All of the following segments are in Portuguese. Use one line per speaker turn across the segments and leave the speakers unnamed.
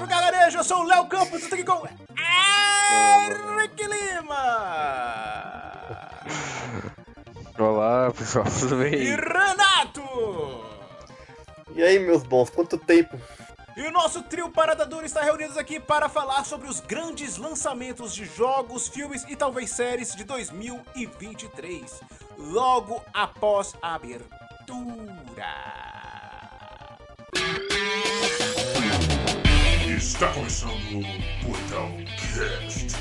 Papo Gargarejo, eu sou o Léo Campos, estou aqui com Eric Lima!
Olá, pessoal, tudo bem?
E Renato!
E aí, meus bons, quanto tempo?
E o nosso trio Parada Dura está reunidos aqui para falar sobre os grandes lançamentos de jogos, filmes e talvez séries de 2023, logo após a abertura.
Está começando o Portal Cast.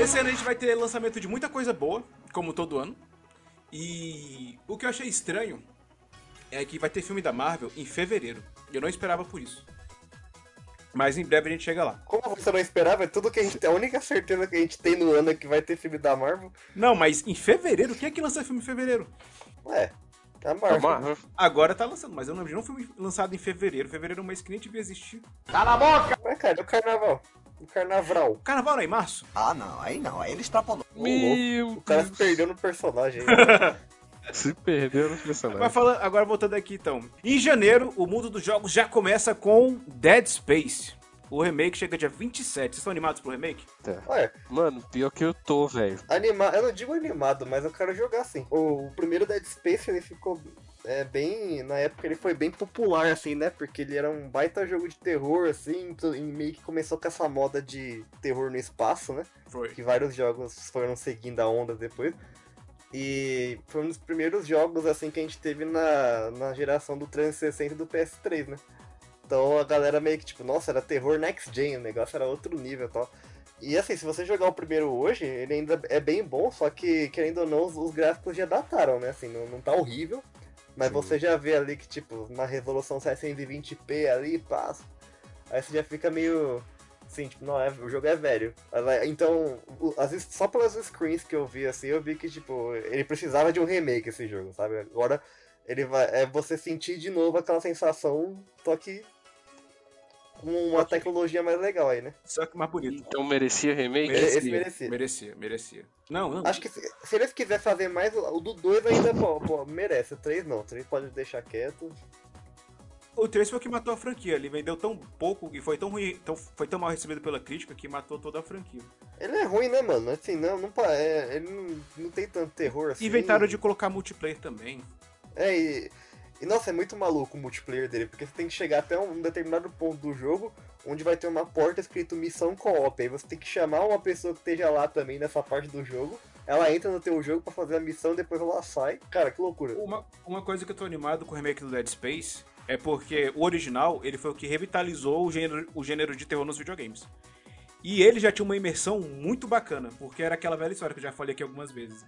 Esse ano a gente vai ter lançamento de muita coisa boa, como todo ano. E o que eu achei estranho é que vai ter filme da Marvel em fevereiro. Eu não esperava por isso. Mas em breve a gente chega lá.
Como você não esperava, é tudo que a gente tem. A única certeza que a gente tem no ano é que vai ter filme da Marvel.
Não, mas em fevereiro? Quem é que lança filme em fevereiro?
É, a Marvel.
Marvel.
Agora tá lançando, mas eu não vi um filme lançado em fevereiro. Fevereiro é um mês que nem devia existir.
Mas, cara, é o carnaval. O carnaval.
Carnaval não é em março?
Ah, não, aí não, aí ele extrapolou.
Meu
O cara se
Deus,
perdeu no personagem.
se perdeu no
Mas
personagem.
falando, agora voltando aqui então. Em janeiro, o mundo dos jogos já começa com Dead Space. O remake chega dia 27. Vocês estão animados pro remake?
Ué,
Mano, pior que eu tô, velho.
animado. Eu não digo animado, mas eu quero jogar assim. O, o primeiro Dead Space, ele ficou é, bem. Na época ele foi bem popular, assim, né? Porque ele era um baita jogo de terror, assim, e meio que começou com essa moda de terror no espaço, né?
Foi.
que vários jogos foram seguindo a onda depois. E foi um dos primeiros jogos assim que a gente teve na, na geração do 360 e do PS3, né? Então a galera meio que tipo, nossa, era terror next gen, o negócio era outro nível e tal. E assim, se você jogar o primeiro hoje, ele ainda é bem bom, só que, querendo ou não, os, os gráficos já dataram, né? Assim, não, não tá horrível. Mas
Sim.
você já vê ali que, tipo, uma resolução 720p ali, passa. Aí você já fica meio. Assim, tipo, não, é, o jogo é velho. Então, o- às vezes, só pelas screens que eu vi, assim, eu vi que, tipo, ele precisava de um remake esse jogo, sabe? Agora, ele vai. É você sentir de novo aquela sensação, só que com uma tecnologia mais legal aí, né?
Só que mais bonito.
Então merecia remake?
Mere- Esse
Merecia,
merecia.
merecia, merecia. Não, não.
Acho que se, se eles quiserem fazer mais, o o do 2 ainda pô, pô, merece. O 3 não, o 3 pode deixar quieto.
O 3 foi o que matou a franquia. Ele vendeu tão pouco e foi tão ruim, tão, foi tão mal recebido pela crítica que matou toda a franquia.
Ele é ruim, né, mano? Assim, não, não é, ele não, não tem tanto terror assim.
Inventaram de colocar multiplayer também.
É, e, e nossa, é muito maluco o multiplayer dele, porque você tem que chegar até um determinado ponto do jogo onde vai ter uma porta escrito missão co-op. Aí você tem que chamar uma pessoa que esteja lá também nessa parte do jogo. Ela entra no teu jogo pra fazer a missão, depois ela sai. Cara, que loucura.
Uma, uma coisa que eu tô animado com o remake do Dead Space é porque o original ele foi o que revitalizou o gênero, o gênero de terror nos videogames. E ele já tinha uma imersão muito bacana, porque era aquela velha história que eu já falei aqui algumas vezes.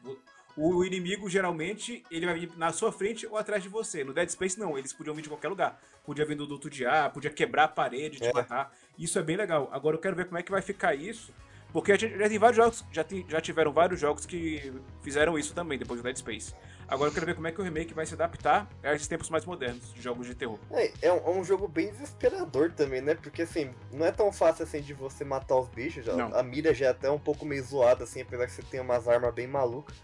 O, inimigo geralmente ele vai vir na sua frente ou atrás de você. No Dead Space não, eles podiam vir de qualquer lugar. Podia vir do duto de ar, podia quebrar a parede, te
É.
matar. Isso é bem legal. Agora eu quero ver como é que vai ficar isso. Porque a gente já tem vários jogos, já, tem- já tiveram vários jogos que fizeram isso também depois do Dead Space. Agora eu quero ver como é que o remake vai se adaptar a esses tempos mais modernos de jogos de terror.
É, é um, é um jogo bem desesperador também, né? Porque assim, não é tão fácil assim de você matar os bichos. já- a mira já é até um pouco meio zoada, assim, apesar que você tem umas armas bem malucas.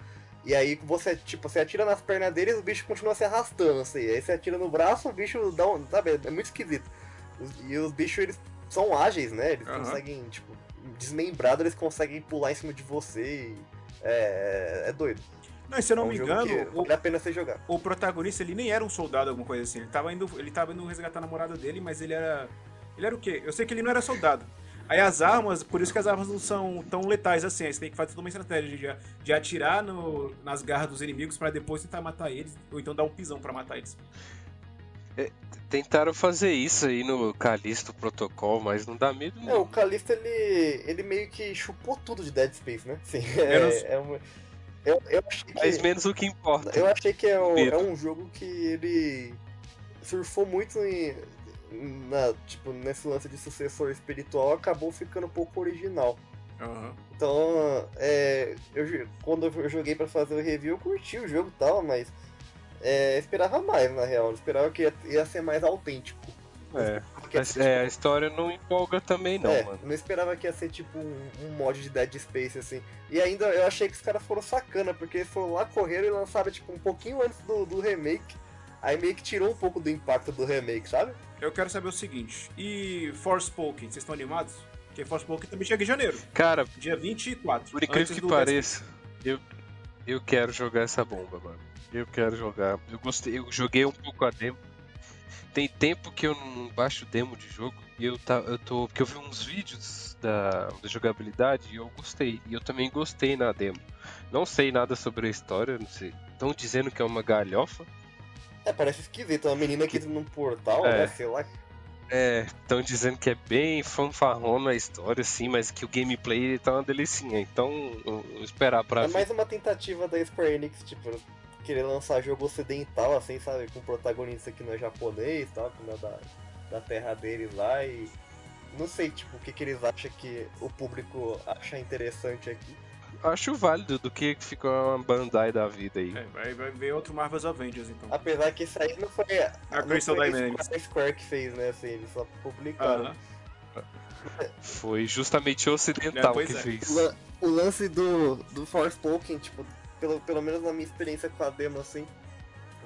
E aí você, tipo, você atira nas pernas deles e o bicho continua se arrastando, assim. Aí você atira no braço, o bicho dá um. Sabe, é muito esquisito. E os bichos, eles são ágeis, né? Eles
Aham.
conseguem, tipo, desmembrados, eles conseguem pular em cima de você e. É, é doido.
Não, se eu não
é um
me engano, o,
vale a pena você jogar.
o protagonista ele nem era um soldado, alguma coisa assim. Ele tava indo, ele tava indo resgatar a namorada dele, mas ele era. Ele era o quê? Eu sei que ele não era soldado. Aí as armas, por isso que as armas não são tão letais assim. Aí você tem que fazer toda uma estratégia de, de atirar no- nas garras dos inimigos pra depois tentar matar eles, ou então dar um pisão pra matar eles.
Tentaram fazer isso aí no Callisto Protocol, mas não dá medo
É, o
não.
Calista ele, ele meio que chupou tudo de Dead Space, né? Sim, é, é uma- eu, eu achei que,
Mas menos o que importa.
eu achei que é um, é um jogo que ele surfou muito em, na, tipo, nesse lance de sucessor espiritual, acabou ficando um pouco original.
Aham.
Então, é, eu, quando eu joguei pra fazer o review, eu curti o jogo e tal, mas é, esperava mais, na real. Eu esperava que ia, ia ser mais autêntico.
É. Mas,
ser,
é, a
tipo,
história não empolga também, não,
é,
mano.
não esperava que ia ser tipo um, um mod de Dead Space, assim. E ainda eu achei que os caras foram sacana, porque eles foram lá, correram e lançaram tipo um pouquinho antes do, do remake. Aí meio que tirou um pouco do impacto do remake, sabe?
Eu quero saber o seguinte, e Forspoken, vocês estão animados? Porque Forspoken também chega em janeiro,
Cara,
dia 24.
por incrível que pareça, eu, eu quero jogar essa bomba, mano. Eu quero jogar. Eu gostei, eu joguei um pouco a demo. Tem tempo que eu não baixo demo de jogo e eu, tá, eu tô. Porque eu vi uns vídeos da, da jogabilidade e eu gostei. E eu também gostei na demo. Não sei nada sobre a história, não sei. Estão dizendo que é uma galhofa.
É, parece esquisito. Uma menina que entra num portal,
É.
né? Sei lá.
É, estão dizendo que é bem fanfarrona a história, assim, mas que o gameplay tá uma delicinha. Então, eu, eu esperar pra
É
ver.
mais uma tentativa da Square Enix, tipo, querer lançar jogo ocidental, assim, sabe? Com protagonista que não é japonês, tal, que não é da, da terra deles lá e. Não sei, tipo, o que, que eles acham que o público acha interessante aqui.
Acho válido do que fica uma Bandai da vida aí.
É, vai, vai ver outro Marvel's Avengers, então.
Apesar que isso aí não foi
A
não
Crystal
foi
Dynamics.
A Square que fez, né? Assim, eles só publicaram.
Aham.
Foi justamente o ocidental
É,
que
é.
fez.
O lance do, do Forspoken, tipo, pelo, pelo menos na minha experiência com a demo, assim,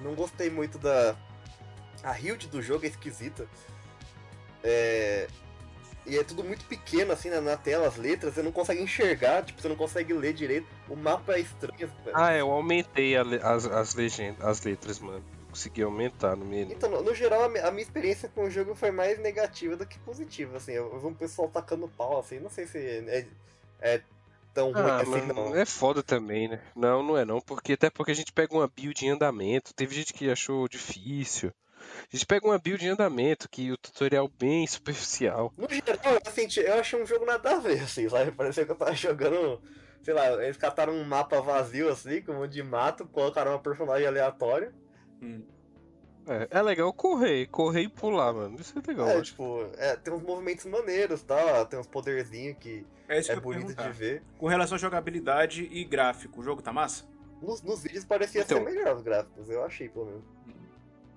não gostei muito da. A build do jogo é esquisita. É. E é tudo muito pequeno, assim, na, na tela, as letras, você não consegue enxergar, tipo, você não consegue ler direito. O mapa é estranho. velho.
Ah, eu aumentei a as, as legendas, as letras, mano. Consegui aumentar no menu.
Então, no, no geral, a, a minha experiência com o jogo foi mais negativa do que positiva, assim. Eu, eu vi um pessoal tacando pau, assim, não sei se é, é tão ruim
Ah,
assim,
mano,
não.
é foda também, né? Não, não é não, porque até porque a gente pega uma build em andamento. Teve gente que achou difícil. A gente pega uma build em andamento, que o tutorial bem superficial.
No geral, assim, eu achei um jogo nada a ver, assim, sabe? Parecia que eu tava jogando, sei lá, eles cataram um mapa vazio, assim, com um monte de mato, colocaram uma personagem aleatória.
Hum.
É, é legal correr, correr e pular, mano. Isso é legal.
É,
acho.
tipo, é, tem uns movimentos maneiros, tá? Tem uns poderzinhos que
É isso
é
que
bonito de ver.
Com relação à jogabilidade e gráfico, o jogo tá massa?
Nos, nos vídeos parecia
Então.
ser melhor os gráficos, eu achei, pelo menos.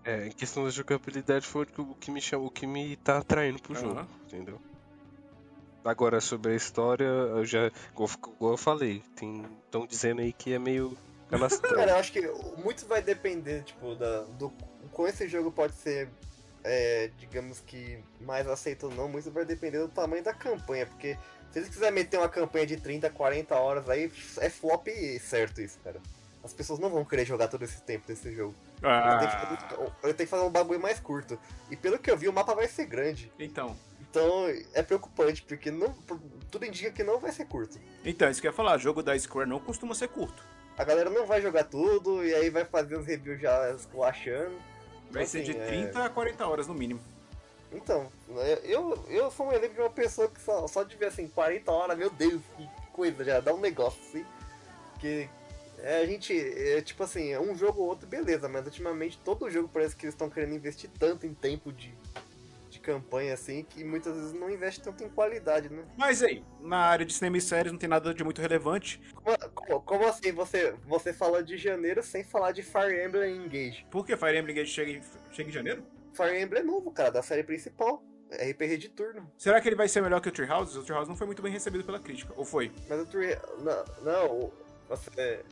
É, em questão da jogabilidade foi o que- me chama, o que me tá atraindo pro jogo,
Aham.
entendeu? Agora sobre a história, eu já, igual, igual eu falei, estão dizendo aí que é meio canastrão.
Cara, eu acho que muito vai depender, tipo, da, do com esse jogo pode ser, é, digamos que, mais aceito ou não, muito vai depender do tamanho da campanha, porque se eles quiserem meter uma campanha de 30, 40 horas aí, é flop certo isso, cara. As pessoas não vão querer jogar todo esse tempo desse jogo.
Ah,
fazer, ele tem que fazer um bagulho mais curto. E pelo que eu vi, o mapa vai ser grande.
então.
Então é preocupante, porque não, tudo indica que não vai ser curto.
Então, isso que eu ia falar, jogo da Square não costuma ser curto.
A galera não vai jogar tudo, e aí vai fazer os reviews já esculachando.
Vai
Então,
ser de
assim, é-
30 a 40 horas no mínimo.
Então, eu, eu sou um exemplo de uma pessoa que só, só de ver assim, 40 horas, meu Deus, que coisa, já dá um negócio assim. Que é, a gente, é, tipo assim, é um jogo ou outro, beleza, mas ultimamente todo jogo parece que eles estão querendo investir tanto em tempo de campanha assim, que muitas vezes não investe tanto em qualidade, né?
Mas aí, na área de cinema e séries não tem nada de muito relevante.
Como, como- assim você, você fala de janeiro sem falar de Fire Emblem Engage?
Por que Fire Emblem Engage chega em, chega em janeiro?
Fire Emblem é novo, cara, da série principal. É RPG de turno.
Será que ele vai ser melhor que o Treehouse? O Treehouse não foi muito bem recebido pela crítica. Ou foi?
Mas o Tree. Não, não você.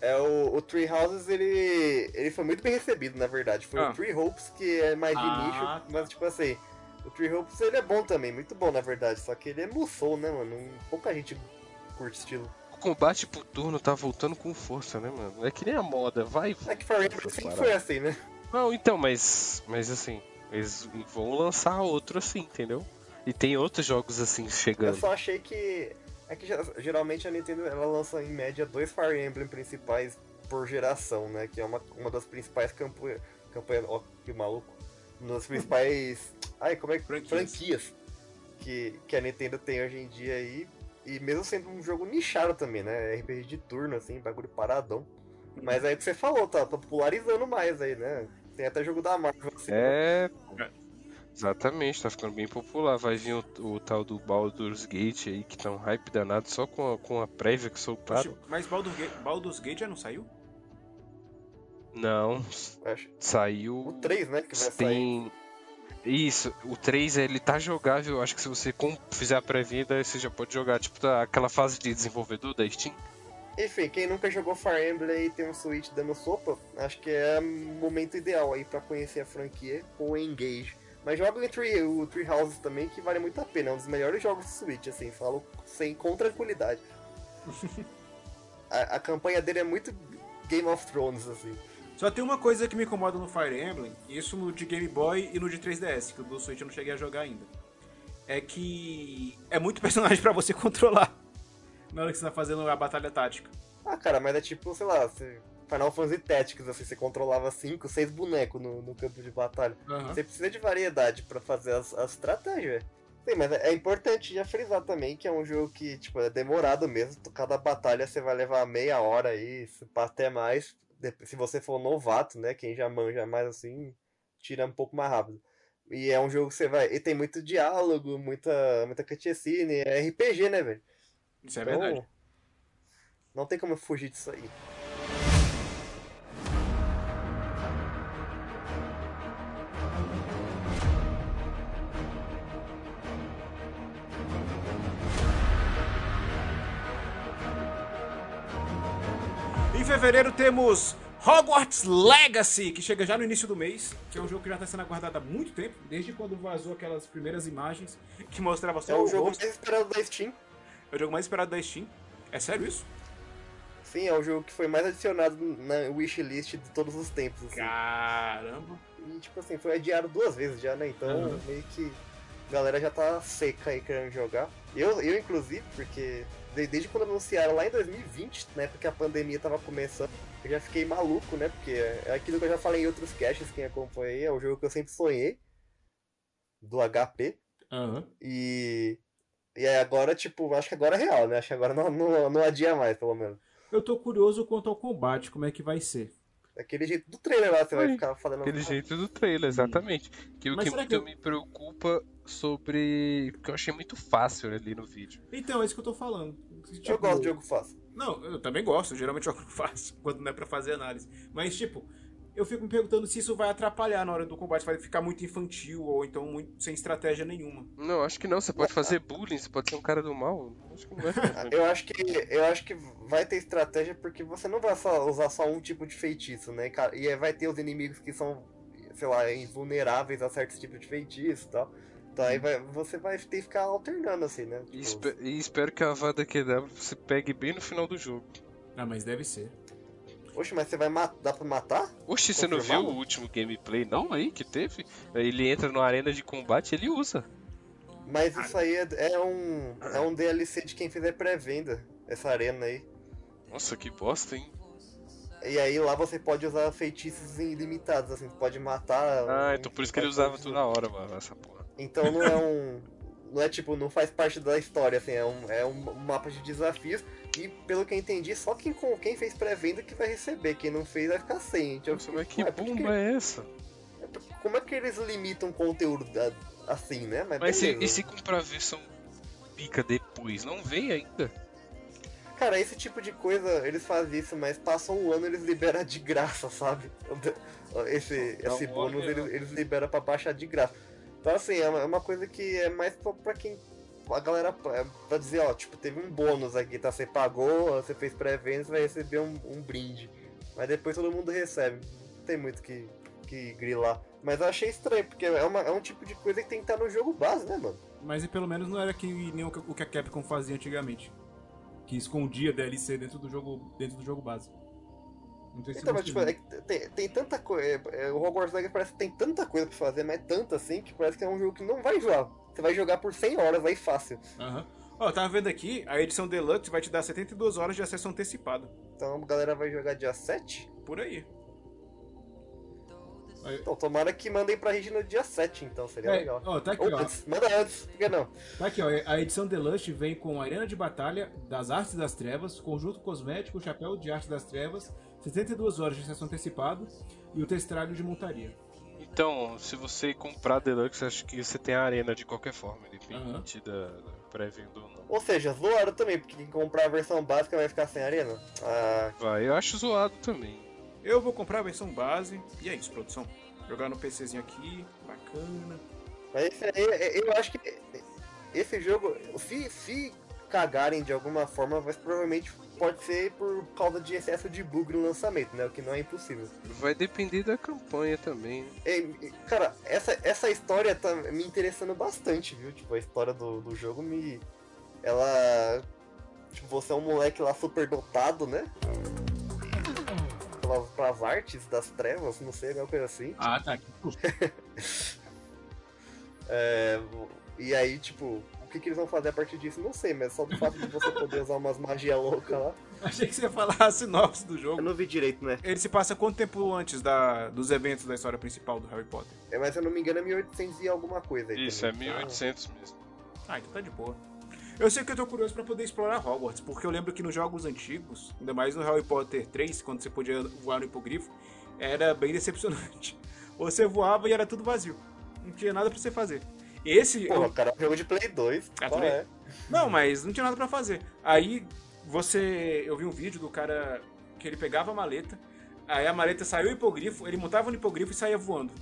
É o, o Tree Houses, ele. ele foi muito bem recebido, na verdade. Foi
Ah.
o Tree Hopes, que é mais de
Ah.
nicho, mas tipo assim. O Tree Hopes ele é bom também, muito bom na verdade. Só que ele é musou, né, mano? Pouca gente curte estilo.
O combate por turno tá voltando com força, né, mano? É que nem a moda, vai.
É que Fire Emblem sempre foi assim, né?
Não, então, mas. Mas assim, eles vão lançar outro assim, entendeu? E tem outros jogos assim
Eu
chegando.
só achei que. É que ge- geralmente a Nintendo ela lança em média dois Fire Emblem principais por geração, né? Que é uma, uma das principais campanhas. Campanha, ó, que maluco. Uma das principais. Ai, como é que.
Franquias.
Franquias que, que a Nintendo tem hoje em dia aí. E mesmo sendo um jogo nichado também, né? RPG de turno, assim, bagulho paradão. Mas aí o que você falou, tá, tá popularizando mais aí, né? Tem até jogo da Marvel assim. né?
É.
É.
Exatamente, tá ficando bem popular. Vai vir o, o tal do Baldur's Gate aí, que tá um hype danado só com a, com a prévia que soltaram.
Mas Baldur's Gate, Baldur's Gate já não saiu?
Não,
acho.
saiu.
O 3, né? Que vai sair.
Tem. Isso, o 3 ele tá jogável, eu acho que se você fizer a pré-venda, você já pode jogar, tipo, tá, aquela fase de desenvolvedor da Steam.
Enfim, quem nunca jogou Fire Emblem e tem um Switch dando sopa, acho que é o momento ideal aí pra conhecer a franquia com o Engage. Mas joga o Tree, o Tree Houses também, que vale muito a pena. É um dos melhores jogos do Switch, assim, falo sem, com tranquilidade. a, a campanha dele é muito Game of Thrones, assim.
Só tem uma coisa que me incomoda no Fire Emblem, isso no de Game Boy e no de 3DS, que o do Switch eu não cheguei a jogar ainda. É que é muito personagem pra você controlar na hora que você tá fazendo a batalha tática.
Ah, cara, mas é tipo, sei lá, você... Final Fantasy Tactics, assim, você controlava 5, 6 bonecos no, no campo de batalha.
Aham.
Você precisa de variedade pra fazer as, as estratégias. Sim, mas é é importante já frisar também que é um jogo que, tipo, é demorado mesmo. Cada batalha você vai levar meia hora aí, até mais. Se você for novato, né? Quem já manja mais assim, tira um pouco mais rápido. E é um jogo que você vai. E tem muito diálogo, muita, muita cutscene. É RPG, né, velho?
Isso é
Então,
verdade.
Não tem como fugir disso aí.
Em fevereiro temos Hogwarts Legacy, que chega já no início do mês, que é um jogo que já está sendo aguardado há muito tempo, desde quando vazou aquelas primeiras imagens que mostrava só
É o
o
jogo
rosto.
mais esperado da Steam.
É o jogo mais esperado da Steam. É sério isso?
Sim, é o jogo que foi mais adicionado na wishlist de todos os tempos. Assim.
Caramba.
E, tipo assim, foi adiado duas vezes já, né? Então,
Uhum.
meio que a galera já tá seca aí querendo jogar. Eu, eu inclusive, porque desde quando anunciaram lá em 2020, na época que a pandemia tava começando, eu já fiquei maluco, né? Porque é aquilo que eu já falei em outros caches, quem acompanha aí, é o jogo que eu sempre sonhei, do HP.
Aham.
E, e aí agora, tipo, acho que agora é real, né? Acho que agora não, não, não adia mais, pelo menos.
Eu tô curioso quanto ao combate, como é que vai ser.
Daquele jeito do trailer lá, você vai ficar falando.
Aquele jeito do trailer, exatamente. Que o que
que eu-
me preocupa sobre. Porque eu achei muito fácil ali no vídeo.
Então, é isso que eu tô falando.
Eu
Tipo,
gosto de jogo fácil.
Não, eu também gosto, geralmente jogo fácil, quando não é pra fazer análise. Mas, tipo, eu fico me perguntando se isso vai atrapalhar na hora do combate, vai ficar muito infantil ou então muito sem estratégia nenhuma.
Não, acho que não. Você pode fazer bullying, você pode ser um cara do mal. Acho que não vai fazer.
Eu acho que eu acho que vai ter estratégia porque você não vai só usar só um tipo de feitiço, né? cara? E aí vai ter os inimigos que são, sei lá, invulneráveis a certos tipos de feitiço e tal. Então aí vai- você vai ter que ficar alternando assim, né?
E,
Tipo,
espe- e espero que a Avada Kedavra você pegue bem no final do jogo.
Ah, mas deve ser.
Oxe, mas você vai matar? Dá pra matar?
Oxi, você não viu o último gameplay não aí que teve? Ele entra numa arena de combate e ele usa.
Mas isso aí é, é um é um DLC de quem fizer pré-venda, essa arena aí.
Nossa, que bosta, hein?
E aí lá você pode usar feitiços ilimitados, assim, pode matar.
Ah, então por isso que ele usava
fazer-
toda hora, mano, essa porra.
Então não é um. Não é tipo, não faz parte da história, assim, é um, é um mapa de desafios. E pelo que eu entendi, só quem, com- quem fez pré-venda que vai receber. Quem não fez vai ficar sem. Então,
Nossa, mas que
por
bomba é essa?
Como é que eles limitam conteúdo da- assim, né?
Mas se,
beleza.
e se comprar a versão pica depois? Não vem ainda?
Cara, esse tipo de coisa, eles fazem isso, mas passam um ano eles liberam de graça, sabe? Esse, esse
um
bônus eles, eles liberam pra baixar de graça. Então assim, é uma, é uma coisa que é mais pra, pra quem. A galera é, pra dizer, ó, tipo, teve um bônus aqui, tá? Você pagou, você fez pré-venda, você vai receber um, um brinde. Mas depois todo mundo recebe. Não tem muito que, que grilar. Mas eu achei estranho, porque é, uma- é um tipo de coisa que tem que estar no jogo base, né, mano?
Mas e pelo menos não era que nem o que o que a Capcom fazia antigamente. Que escondia DLC dentro do jogo, dentro do jogo base.
Então, mas tipo, é tem, tem tanta coisa. o Hogwarts Legacy parece que tem tanta coisa pra fazer, mas tanta assim, que parece que é um jogo que não vai enjoar. Você vai jogar por 100 horas aí fácil.
Aham. Ó, eu tava vendo aqui, a edição Deluxe vai te dar 72 horas de acesso antecipado.
Então a galera vai jogar dia 7.
Por aí. Aí-
Então tomara que mandem pra gente no dia 7, então seria
É,
legal.
ó, tá aqui,
Ou
ó.
antes, manda antes, por que não?
Tá aqui, ó. A edição Deluxe vem com Arena de Batalha das Artes das Trevas, conjunto cosmético, chapéu de arte das trevas, 72 horas de acesso antecipado e o testralho de montaria.
Então, se você comprar Deluxe, acho que você tem a arena de qualquer forma, independente da, da pré-venda ou não.
Ou seja, zoaram também, porque quem comprar a versão básica vai ficar sem arena. Ah,
Vai, eu acho zoado também.
Eu vou comprar a versão base e é isso, produção. Jogar no PCzinho aqui, bacana.
Mas esse aí, é- eu acho que esse jogo, se, se cagarem de alguma forma, vai provavelmente pode ser por causa de excesso de bug no lançamento, né? O que não é impossível.
Vai depender da campanha também. né?
E, e, cara, essa, essa história tá me interessando bastante, viu? Tipo, a história do, do jogo me. Ela. Tipo, você é um moleque lá super dotado, né? Pelas, pelas artes das trevas, não sei, alguma coisa assim.
Ah, tá.
É, e aí, tipo, o que, que eles vão fazer a partir disso? Não sei, mas só do fato de você poder usar umas magia louca lá.
Achei que você ia falar a sinopse do
Eu
jogo.
não vi direito, né?
Ele se passa quanto tempo antes da, dos eventos da história principal do Harry Potter?
É, mas se eu não me engano é 1800 e alguma coisa aí.
Isso, é
também.
1800 mesmo.
Ah, então tá de boa. Eu sei que eu tô curioso pra poder explorar Hogwarts, porque eu lembro que nos jogos antigos, ainda mais no Harry Potter 3, quando você podia voar no hipogrifo, era bem decepcionante. Você voava e era tudo vazio. Não tinha nada pra você fazer. Esse.
Porra,
eu-
cara, é um jogo de Play 2.
Ah,
qual
tudo
é?
Não, mas não tinha nada pra fazer. Aí você. Eu vi um vídeo do cara que ele pegava a maleta, aí a maleta saiu o hipogrifo, ele montava no hipogrifo e saía voando.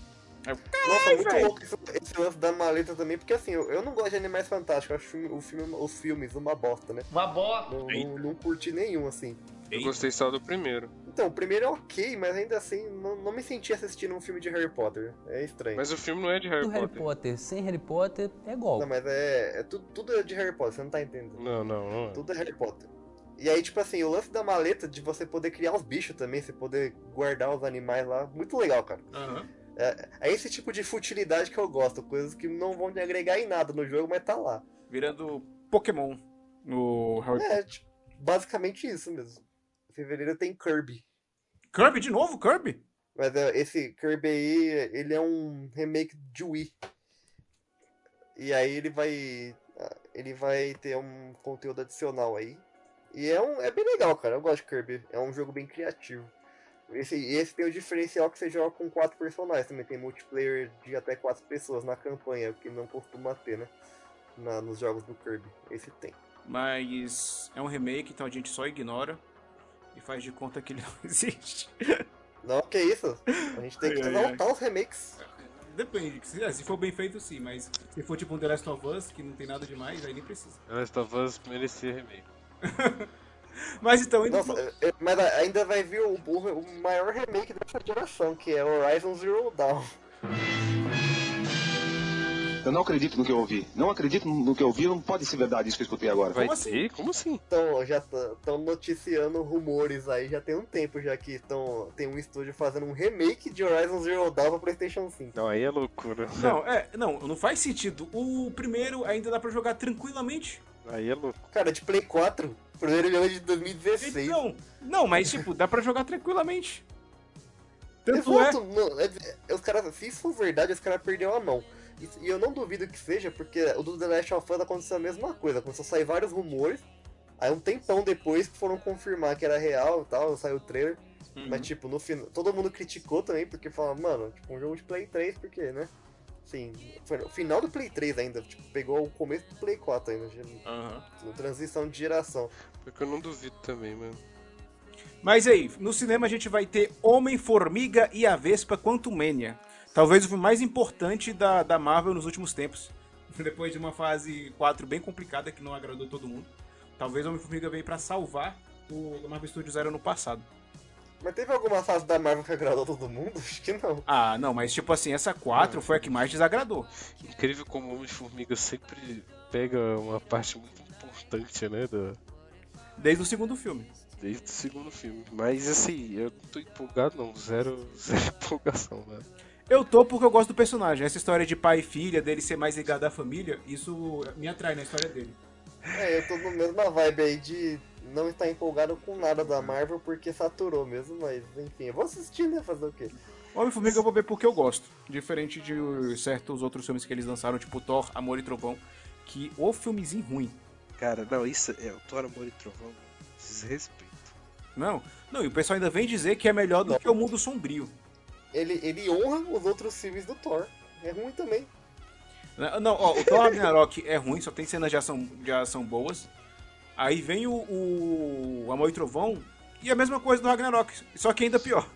Nossa, muito
velho.
louco esse, esse lance da maleta também, porque assim, eu, eu não gosto de animais fantásticos, eu acho o filme, os filmes uma bosta, né?
Uma bosta.
Não, não, não curti nenhum, assim.
Eu gostei só do primeiro.
Então, o primeiro é ok, mas ainda assim, não, não me senti assistindo um filme de Harry Potter. É estranho.
Mas o filme não é de Harry
Do Harry
Potter.
Potter sem Harry Potter é golpe.
Não, mas é, é tudo, tudo é de Harry Potter, você não tá entendendo.
Não, não, não é.
Tudo é Harry Potter. E aí, tipo assim, o lance da maleta, de você poder criar os bichos também, você poder guardar os animais lá, muito legal, cara.
Aham.
É, é esse tipo de futilidade que eu gosto, coisas que não vão te agregar em nada no jogo, mas tá lá.
Virando Pokémon no Harry Potter.
É, tipo, basicamente isso mesmo. Em fevereiro tem Kirby.
Kirby de novo? Kirby?
Mas é, esse Kirby aí, ele é um remake de Wii. E aí ele vai. Ele vai ter um conteúdo adicional aí. E é, um, é bem legal, cara. Eu gosto de Kirby. É um jogo bem criativo. Esse, e esse tem o diferencial que você joga com quatro personagens. Também tem multiplayer de até quatro pessoas na campanha, o que não costuma ter, né? Na, nos jogos do Kirby. Esse tem.
Mas é um remake, então a gente só ignora e faz de conta que ele não existe.
Não, que isso? A gente tem que exaltar os remakes.
Depende, se, é, se for bem feito sim, mas se for tipo um The Last of Us, que não tem nada demais, aí nem precisa.
The Last of Us merecia remake.
Mas então, indo
Nossa,
pro-
é- mas ainda vai vir o, o- o maior remake dessa geração, que é Horizon Zero Dawn.
Eu não acredito no que eu ouvi. Não acredito no que eu ouvi, não pode ser verdade isso que eu escutei agora.
Vai
Como assim?
Como assim?
Então, já estão noticiando rumores aí, já tem um tempo já que tão, tem um estúdio fazendo um remake de Horizon Zero Dawn pra Playstation 5.
Não, aí é loucura.
Não, é, não, não faz sentido. O primeiro ainda dá pra jogar tranquilamente.
Aí é louco.
Cara, de Play 4, o primeiro jogo é de 2016.
Então, não, mas tipo, dá pra jogar tranquilamente. Tanto é.
Exato, não, é- é- os caras, se isso for verdade, os caras perderam a mão. E, e eu não duvido que seja, porque o do The Last of Us aconteceu a mesma coisa. Começou a sair vários rumores. Aí um tempão depois que foram confirmar que era real e tal, saiu o trailer.
Uhum.
Mas tipo, no final. Todo mundo criticou também, porque fala, mano, tipo, um jogo de Play 3, por quê, né? Sim, foi no final do Play 3 ainda, tipo, pegou o começo do Play 4 ainda,
Aham.
transição de geração.
Porque eu não duvido também, mano.
Mas aí, no cinema a gente vai ter Homem-Formiga e a Vespa Quantumania. Talvez o filme mais importante da, da Marvel nos últimos tempos. Depois de uma fase 4 bem complicada que não agradou todo mundo. Talvez o Homem-Formiga veio pra salvar o Marvel Studios era no passado.
Mas teve alguma fase da Marvel que agradou todo mundo? Acho que não.
Ah, não, mas tipo assim, essa 4 foi a que mais desagradou.
Incrível como o Homem-Formiga sempre pega uma parte muito importante, né? Da...
Desde o segundo filme.
Desde o segundo filme. Mas assim, eu não tô empolgado não. Zero, zero empolgação, né?
Eu tô porque eu gosto do personagem. Essa história de pai e filha, dele ser mais ligado à família, isso me atrai na história dele.
É, eu tô na mesma vibe aí de não estar empolgado com nada da Marvel porque saturou mesmo, mas enfim, eu vou assistir, né? Fazer o quê?
Homem-Formiga eu vou ver porque eu gosto. Diferente de certos outros filmes que eles lançaram, tipo Thor, Amor e Trovão, que o filmezinho ruim.
Cara, não, isso é o Thor, Amor e Trovão. Desrespeito.
Não, não, e o pessoal ainda vem dizer que é melhor do
Não.
que o Mundo Sombrio.
Ele, ele honra os outros filmes do Thor. É ruim também.
Não, Não, ó, o Thor Ragnarok é ruim, só tem cenas de ação, de ação boas. Aí vem o, o Amor e Trovão e a mesma coisa do Ragnarok, só que ainda pior.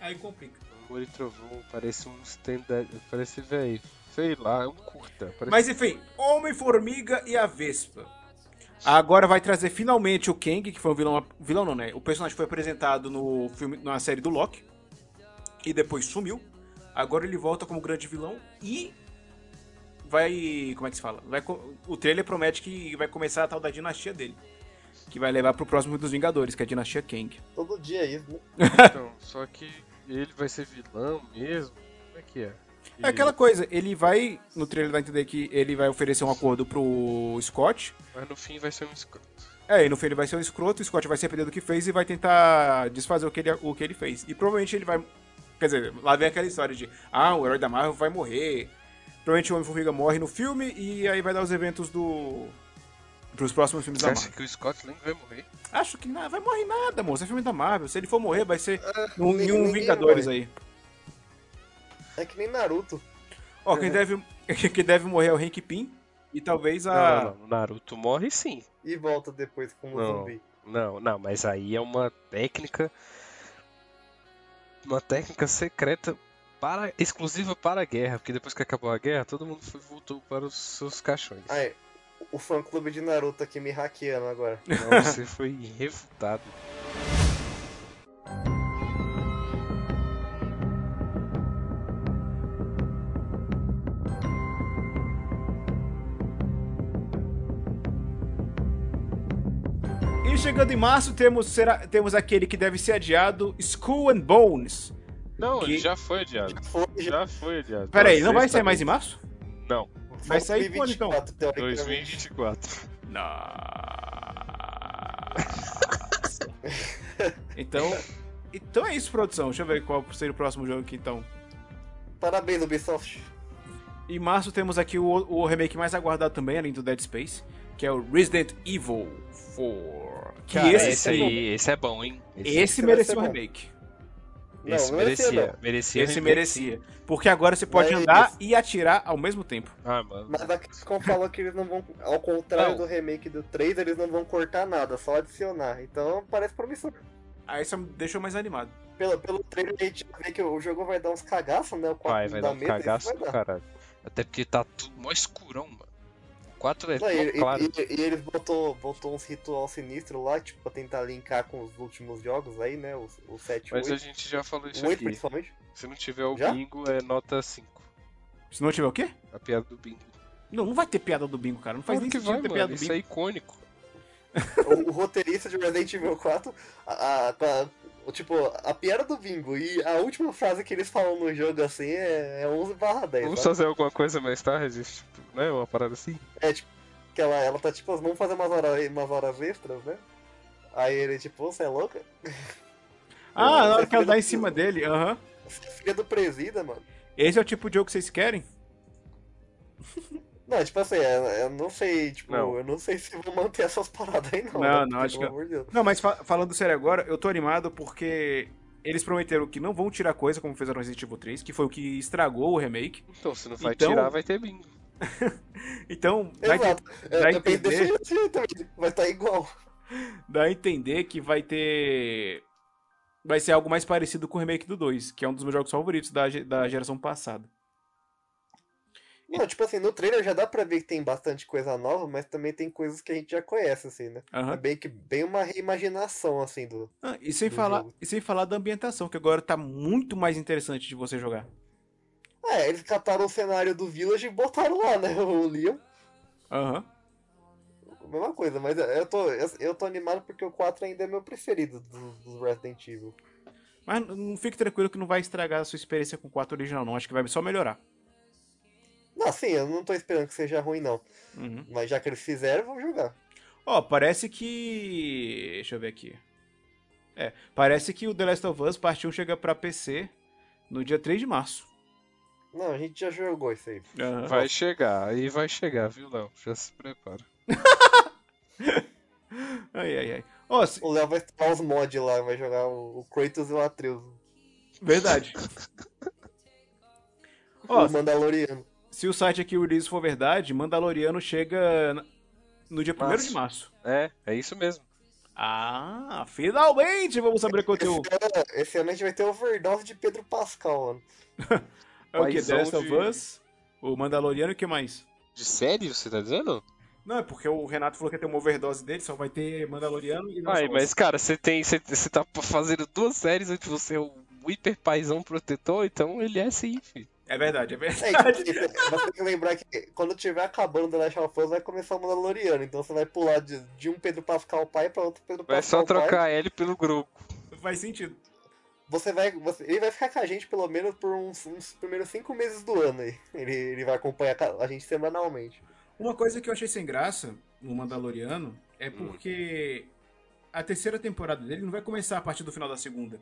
Aí complica.
Amor e Trovão parece um stand Parece, velho. Sei lá, é um curta. Parece...
Mas enfim, Homem-Formiga e a Vespa. Agora vai trazer finalmente o Kang, que foi um vilão. Vilão não, né? O personagem foi apresentado no filme, na série do Loki. E depois sumiu. Agora ele volta como grande vilão e. Vai. Como é que se fala? Vai, o trailer promete que vai começar a tal da dinastia dele. Que vai levar pro próximo dos Vingadores, que é a dinastia Kang.
Todo dia é isso, né?
Então, só que ele vai ser vilão mesmo? Como é que é?
É aquela coisa, ele vai. No trailer a entender que ele vai oferecer um acordo pro Scott.
Mas no fim vai ser um escroto.
É, e no fim ele vai ser um escroto, o Scott vai se arrepender do que fez e vai tentar desfazer o que ele, o que ele fez. E provavelmente ele vai. Quer dizer, lá vem aquela história de ah, o herói da Marvel vai morrer. Provavelmente o Homem-Formiga morre no filme e aí vai dar os eventos do. pros próximos filmes
Você
da
acha
Marvel.
que o Scott Lang vai morrer?
Acho que não, vai morrer nada, moço. É filme da Marvel. Se ele for morrer, vai ser em um
ninguém
Vingadores
vai.
aí.
É que nem Naruto.
Ó, quem deve, quem deve morrer é o Hank Pym e talvez a.
Não, não, não. Naruto morre sim.
E volta depois como
Não.
zumbi.
Não, não, mas aí é uma técnica. Uma técnica secreta para, exclusiva para a guerra, porque depois que acabou a guerra, todo mundo foi, voltou para os seus caixões.
Aí, o fã clube de Naruto aqui me hackeando agora.
Não, você foi refutado.
E chegando em março, temos, será, temos aquele que deve ser adiado, Skull and Bones.
Não,
Que-
ele já foi adiado.
Foi, já.
Já foi adiado.
Pera aí, não vai sair mais em março?
Não,
Vai sair quando, então?
2024, teoricamente.
2024.
Nossa. então, então é isso, produção. Deixa eu ver qual seria o próximo jogo aqui, então.
Parabéns, Ubisoft.
Em março temos aqui o, o remake mais aguardado também, além do Dead Space, que é o Resident Evil 4. Que
Cara,
esse,
esse, aí, esse é bom, hein?
esse
esse
merecia um remake.
Não,
esse
não merecia,
merecia.
não.
Merecia.
Esse merecia. Porque agora você pode
Mas-
andar e atirar ao mesmo tempo.
Ah, mano.
Mas a Capcom falou que eles não vão, ao contrário
Não.
do remake do 3, eles não vão cortar nada, só adicionar. Então parece promissor.
Aí isso me deixou mais animado.
Pelo, pelo trailer a gente vê que o jogo vai dar uns cagaços, né? O 4
Vai, vai dar um
medo, isso
cagaço
vai
do
dar.
caralho. Até porque tá tudo mó escurão, mano. 4 é
Não, e,
claro.
e- e- e eles botou, botou uns ritual sinistro lá, tipo, pra tentar linkar com os últimos jogos aí, né? O, o 7 e
Mas a
8.
gente já falou isso
O 8
aqui.
principalmente.
Se não tiver o
Já?
bingo, é nota 5.
Se não tiver o quê?
A piada do bingo.
Não, não vai ter piada do bingo, cara. Não faz
Claro
nem
que
sentido
vai,
ter
mano.
piada do
Isso
bingo.
é icônico.
o, o roteirista de Resident Evil 4, a, a- com a- tipo, a piada do bingo e a última frase que eles falam no jogo assim é, é 11 barra 10.
Vamos fazer alguma coisa mais tarde? Tipo, né? Uma parada assim?
É, tipo, que ela, ela tá tipo, vamos fazer umas horas, umas horas extras, né? Aí ele, tipo, você é louca?
Ah, na hora que ela dá em cima dele, aham.
Você é filha do presida, mano.
Esse é o tipo de jogo que vocês querem?
Não, tipo assim, eu, eu não sei, tipo,
Não.
eu não sei se vou manter essas paradas aí não.
Não,
né?
não, acho que-
Deus.
Não, mas fa- falando sério agora, eu tô animado porque eles prometeram que não vão tirar coisa como fizeram no Resident Evil 3, que foi o que estragou o remake.
Então, se não vai
Então-
tirar, vai ter bingo.
Então, dá, a
Exato. É,
dá
pensei
entender,
vai estar igual.
dá a entender que vai ter. Vai ser algo mais parecido com o remake do 2, que é um dos meus jogos favoritos da, da geração passada.
Não, tipo assim, no trailer já dá pra ver que tem bastante coisa nova, mas também tem coisas que a gente já conhece, assim, né?
Aham.
É bem que bem uma reimaginação, assim, do.
Ah, e, sem
do
falar,
jogo.
e sem falar da ambientação, que agora tá muito mais interessante de você jogar.
É, eles cataram o cenário do Village e botaram lá, né? O Leon.
Aham.
Mesma coisa, mas eu tô, eu, eu tô animado porque o 4 ainda é meu preferido dos, dos Resident Evil.
Mas não fique tranquilo que não vai estragar a sua experiência com o 4 original, não. Acho que vai só melhorar.
Não, sim, eu não tô esperando que seja ruim, não.
Uhum.
Mas já que eles fizeram, vamos jogar.
Ó, parece que. Deixa eu ver aqui. É, parece que o The Last of Us Part 1 chega pra PC no dia 3 de março.
Não, a gente já jogou isso aí.
Aham.
Vai chegar, aí vai chegar, viu, Léo? Já se prepara.
Ai, ai, ai. Ó, se-
O Léo vai instalar os mods lá, vai jogar o, Kratos e o Atreus.
verdade. Ó,
o Mandaloriano.
Se o site aqui, o release for verdade, Mandaloriano chega no dia 1 de
Março. É, é isso mesmo.
Ah, finalmente vamos saber o conteúdo.
Esse ano, esse ano a gente vai ter overdose de Pedro Pascal, mano.
É o que? The Last of Us, o Mandaloriano e o que mais?
De sério, você tá dizendo?
Não, é porque o Renato falou que ia ter uma overdose dele, só vai ter Mandaloriano e
Ai, mas cara, você tem. Você, você tá fazendo duas séries onde você é o hiper paizão protetor, então ele é sim, filho.
É verdade, é
É,
verdade.
e você tem que lembrar que quando tiver acabando The Last of Us vai começar o Mandaloriano, então você vai pular de, de um Pedro Pascal pai pra outro Pedro
Vai
Pascal
só
pai.
trocar ele pelo grupo.
Faz sentido.
Você vai, você- ele vai ficar com a gente pelo menos por uns, uns primeiros cinco meses do ano aí. Ele, ele vai acompanhar a gente semanalmente.
Uma coisa que eu achei sem graça no Mandaloriano é
Hum.
porque a terceira temporada dele não vai começar a partir do final da segunda.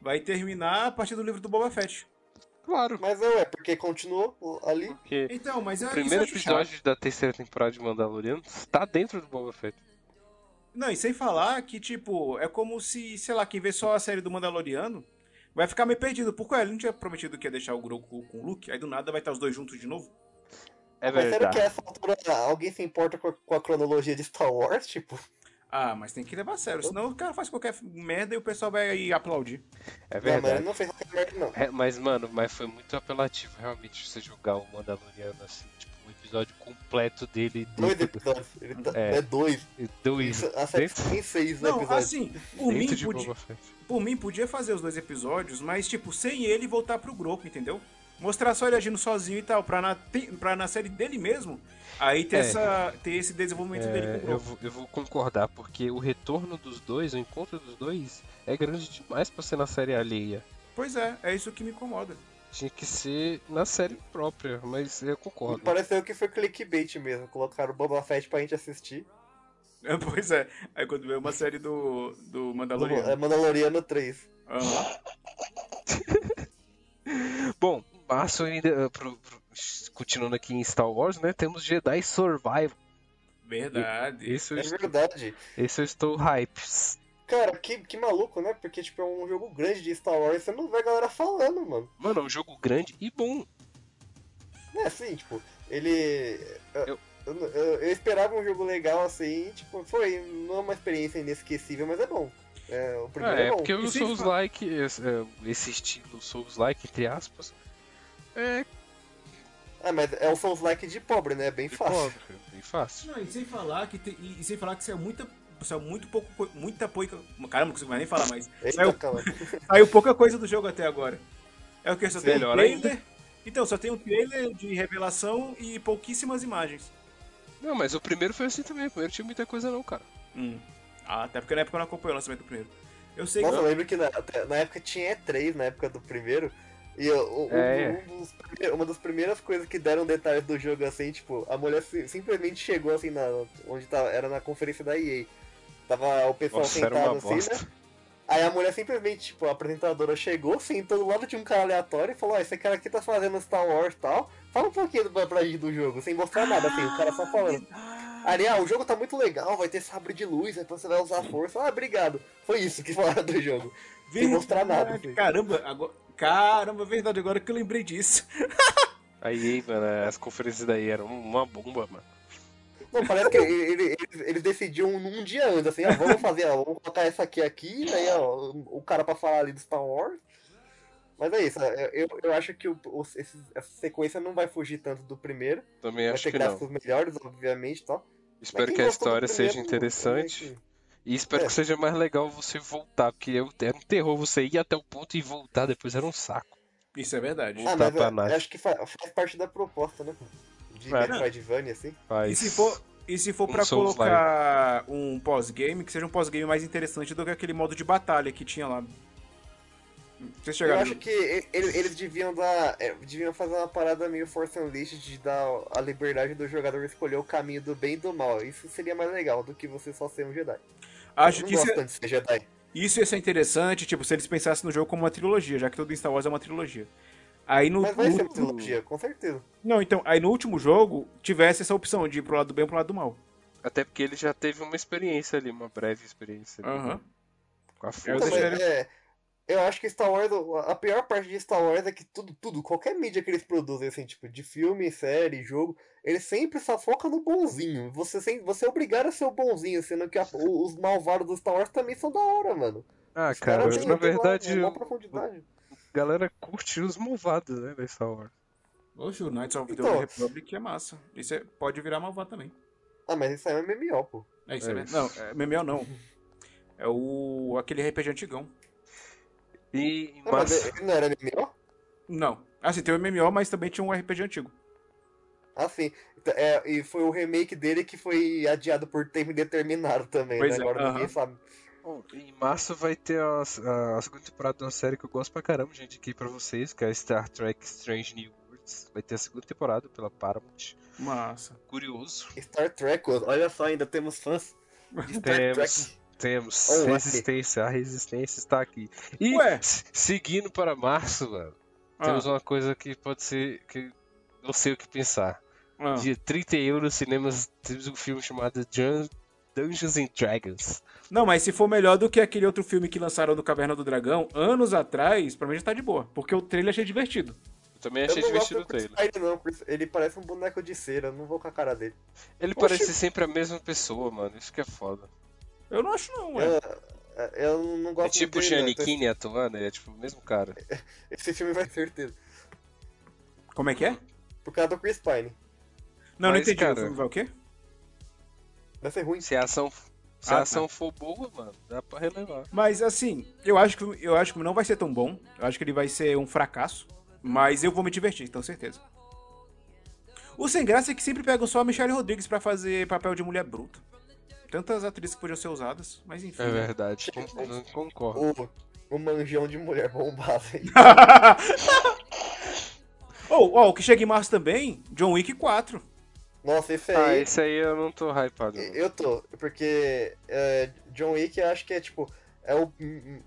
Vai terminar a partir do livro do Boba Fett.
Claro.
Mas não é, porque continuou ali.
Porque
Então, mas
o
é
primeiro
isso eu acho
episódio
chato.
da terceira temporada de Mandaloriano está dentro do Boba Fett.
Não, e sem falar que, tipo, é como se, sei lá, quem vê só a série do Mandaloriano vai ficar meio perdido. Por quê? Ele não tinha prometido que ia deixar o Grogu com o Luke, aí do nada vai estar os dois juntos de novo?
É
Mas será que
verdade.
essa altura alguém se importa com a, com a cronologia de Star Wars? Tipo,
Ah, mas tem que levar a sério, senão o cara faz qualquer merda e o pessoal vai aí aplaudir.
É
não, mas ele
verdade.
não fez qualquer merda, não.
É, mas, mano, mas foi muito apelativo realmente você jogar o Mandaloriano assim, tipo, um episódio completo dele.
Dois episódios. Ele tá,
É.
é. dois.
Dois.
Isso, a série
Dentro,
tem seis né,
Não,
episódios.
assim, por mim, podia, por mim podia fazer os dois episódios, mas, tipo, sem ele voltar pro grupo, entendeu? Mostrar só ele agindo sozinho e tal, pra na, pra na série dele mesmo, aí ter,
É.
essa, ter esse desenvolvimento dele com
É,
o
eu, vou, eu vou concordar, porque o retorno dos dois, o encontro dos dois, é grande demais pra ser na série alheia.
Pois é, é isso que me incomoda.
Tinha que ser na série própria, mas eu concordo.
Pareceu que foi clickbait mesmo. Colocaram o Boba Fett pra gente assistir.
Pois é, aí quando veio uma série do, do
É
Mandaloriano.
Mandaloriano 3.
Aham.
Bom, março ainda, eh, pro- pro- continuando aqui em Star Wars, né? Temos Jedi Survival.
Verdade.
Esse eu,
É
estou,
verdade.
esse eu estou hype.
Cara, que, que maluco, né? Porque, tipo, é um jogo grande de Star Wars e você não vê a galera falando, mano.
Mano, é um jogo grande e bom.
É assim, tipo, ele. Eu,
Eu-
eu, esperava um jogo legal assim, tipo, foi. Não é uma experiência inesquecível, mas é bom. É, o primeiro
Ah,
é,
é
bom.
porque o Souls-like, esse, é, esse estilo Souls-like, entre aspas, é
Ah, mas é o Souls-like de pobre, né? É bem
de
fácil.
pobre, é bem fácil.
Não, e sem falar que tem- e, e sem falar que saiu muita saiu muito pouco co- muita pouca caramba não consigo mais nem falar mais
Eita,
saiu, saiu pouca coisa do jogo até agora é o que só tem um
Melhor
trailer então só tem um trailer de revelação e pouquíssimas imagens
Não, mas o primeiro foi assim também. O primeiro tinha muita coisa não, cara.
Hum. Ah, até porque na época eu não acompanhei o lançamento do primeiro eu sei
Nossa, eu
que
lembro que na, na época tinha E3, na época do primeiro. E eu- um-
É.
um dos prime- uma das primeiras coisas que deram detalhes do jogo assim, tipo, a mulher si- simplesmente chegou assim na. onde tava, era na conferência da EA. Tava o pessoal
Nossa,
sentado assim,
bosta.
né? Aí a mulher simplesmente, tipo, a apresentadora chegou, sentou do lado de um cara aleatório e falou, ó, esse cara aqui tá fazendo Star Wars e tal. Fala um pouquinho pra, pra gente do jogo, sem mostrar nada, assim, o cara só falando. Ali, ah, o jogo tá muito legal, vai ter sabre de luz, aí você vai usar a força. Ah, obrigado. Foi isso que falaram do jogo. Sem mostrar nada. Assim.
caramba agora caramba verdade agora que eu lembrei disso
Aí, mano, as conferências daí eram uma bomba, mano.
Não, parece que ele- ele- eles, decidiam um dia antes, assim, ó, vamos fazer, ó, vamos colocar essa aqui aqui, daí, ó, o cara pra falar ali do Star Wars. Mas é isso, eu, eu, acho que o, o- esse- essa sequência não vai fugir tanto do primeiro.
Também
vai
acho
ter
que não.
gráficos melhores, obviamente, tal. Mas
Espero que a história
primeiro,
seja interessante.
também
E espero
É.
que seja mais legal você voltar, porque eu, era um terror você ir até o ponto e voltar depois era um saco.
isso é verdade
Ah, mas
pra
eu, eu acho que faz, faz parte da proposta, né? De
É.
Metroidvania, assim.
Mas...
E se for, e se for
Um
pra colocar um pós-game, que seja um pós-game mais interessante do que aquele modo de batalha que tinha lá. Vocês
Eu
chegaram.
acho que e- ele- eles deviam dar. é, deviam fazer uma parada meio Force Unleashed de dar a liberdade do jogador escolher o caminho do bem e do mal. Isso seria mais legal do que você só ser um Jedi.
Acho que isso, é- isso ia ser interessante, tipo, se eles pensassem no jogo como uma trilogia, já que todo Star Wars é uma trilogia. Aí no,
Mas vai ser uma trilogia, com certeza.
Não, então, aí no último jogo tivesse essa opção de ir pro lado do bem e pro lado do mal.
Até porque ele já teve uma experiência ali, uma breve experiência ali,
Aham.
com a força.
Então, mas, é, Eu acho que Star Wars, a pior parte de Star Wars é que tudo, tudo, qualquer mídia que eles produzem, assim, tipo, de filme, série, jogo, eles sempre só focam no bonzinho. Você, sem, você é obrigado a ser o bonzinho, sendo que a- o- os malvados do Star Wars também são da hora, mano.
Ah,
Os
cara,
caras têm-
na verdade, a
profundidade.
galera curte os malvados, né, da Star Wars.
Oxe, o Knights of the
Então.
Republic é massa. Isso é- pode virar malvado também.
Ah, mas isso aí é um MMO, pô.
É isso,
É
é. Não, é MMO não. É o. aquele RPG antigão.
E em
Ah, mas
massa,
ele não era MMO?
Não. Assim, tem o MMO, mas também tinha um RPG antigo.
Ah, sim. Então, É, e foi o remake dele que foi adiado por tempo indeterminado também,
Pois
né?
é,
Agora
aham.
ninguém sabe.
Bom, em março vai ter a, a- a segunda temporada de uma série que eu gosto pra caramba, gente, aqui pra vocês, que é Star Trek Strange New Worlds. Vai ter a segunda temporada pela Paramount.
Massa.
Curioso.
Star Trek, olha só, ainda temos fãs de Star
Temos,
Trek.
temos
Oh,
resistência, a resistência está aqui. E
Ué.
seguindo para março, mano,
Ah,
temos uma coisa que pode ser que não sei o que pensar.
ah.
Dia 31 nos cinemas temos um filme chamado Dun- Dungeons and Dragons.
Não, mas se for melhor do que aquele outro filme que lançaram do Caverna do Dragão, anos atrás, pra mim já tá de boa. Porque o trailer achei divertido.
Eu também
Eu
achei
gosto
divertido
do
o trailer.
Pine, não. Ele parece um boneco de cera, eu não vou com a cara dele.
Ele
Oxi.
parece sempre a mesma pessoa, mano. Isso que é foda.
Eu não acho não, ué.
Eu, eu não
É
gosto
tipo o
dele, não. Então,
Giannichini atuando, ele é tipo o mesmo cara.
Esse filme vai ter certeza.
Como é que é?
Por causa do Chris Pine.
Não, não
Mas,
entendi.
cara-
O filme vai o quê?
Vai ser ruim.
Se a ação, se
Ah,
a
tá.
ação for boa, mano, dá pra relevar.
Mas assim, eu acho que eu acho que não vai ser tão bom. Eu acho que ele vai ser um fracasso. Mas eu vou me divertir, tenho certeza. O sem graça é que sempre pegam só a Michelle Rodrigues pra fazer papel de mulher bruta. Tantas atrizes que podiam ser usadas, mas enfim.
É
né?
verdade, con- concordo.
O, o manjão de mulher bombada aí.
oh, oh, o que chega em março também, John Wick 4.
Nossa, esse
Ah,
aí.
esse aí eu não tô hypado. não.
Eu tô, porque é, John Wick eu acho que é tipo. É o,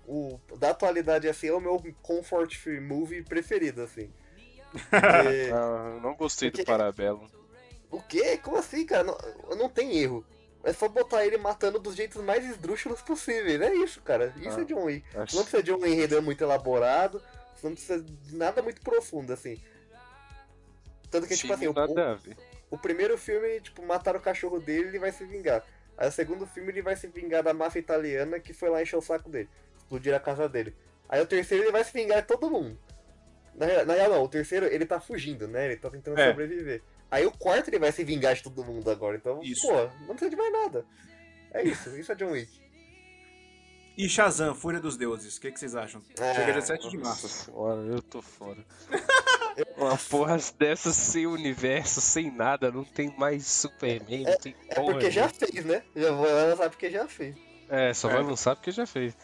o. Da atualidade, assim, é o meu comfort movie preferido, assim. Porque-
Ah, eu não gostei do
Porque-
Parabellum.
o quê? Como assim, cara? Não, não tem erro. É só botar ele matando dos jeitos mais esdrúxulos possíveis. É isso, cara. Isso
Ah,
é John Wick.
Acho...
Não precisa de um enredo muito elaborado, não precisa de nada muito profundo, assim. Tanto que, tipo assim, o, o primeiro filme, tipo, mataram o cachorro dele e ele vai se vingar. Aí o segundo filme ele vai se vingar da máfia italiana que foi lá encher o saco dele. Explodir a casa dele. Aí o terceiro ele vai se vingar de todo mundo. Na, real- na real não, o terceiro ele tá fugindo, né? Ele tá tentando
É.
sobreviver. Aí o quarto ele vai se vingar de todo mundo agora. Então,
Isso.
pô, não precisa de mais nada. É isso, isso é John Wick.
E Shazam, Fúria dos Deuses, o que, que vocês acham?
Ah,
Chega dia 7 de março.
senhora, eu tô fora. Uma porra dessa sem universo, sem nada, não tem mais Superman, não tem
É
porra
porque já fez, né? Já vou lançar porque já fez.
É, só
É.
vai lançar porque já fez.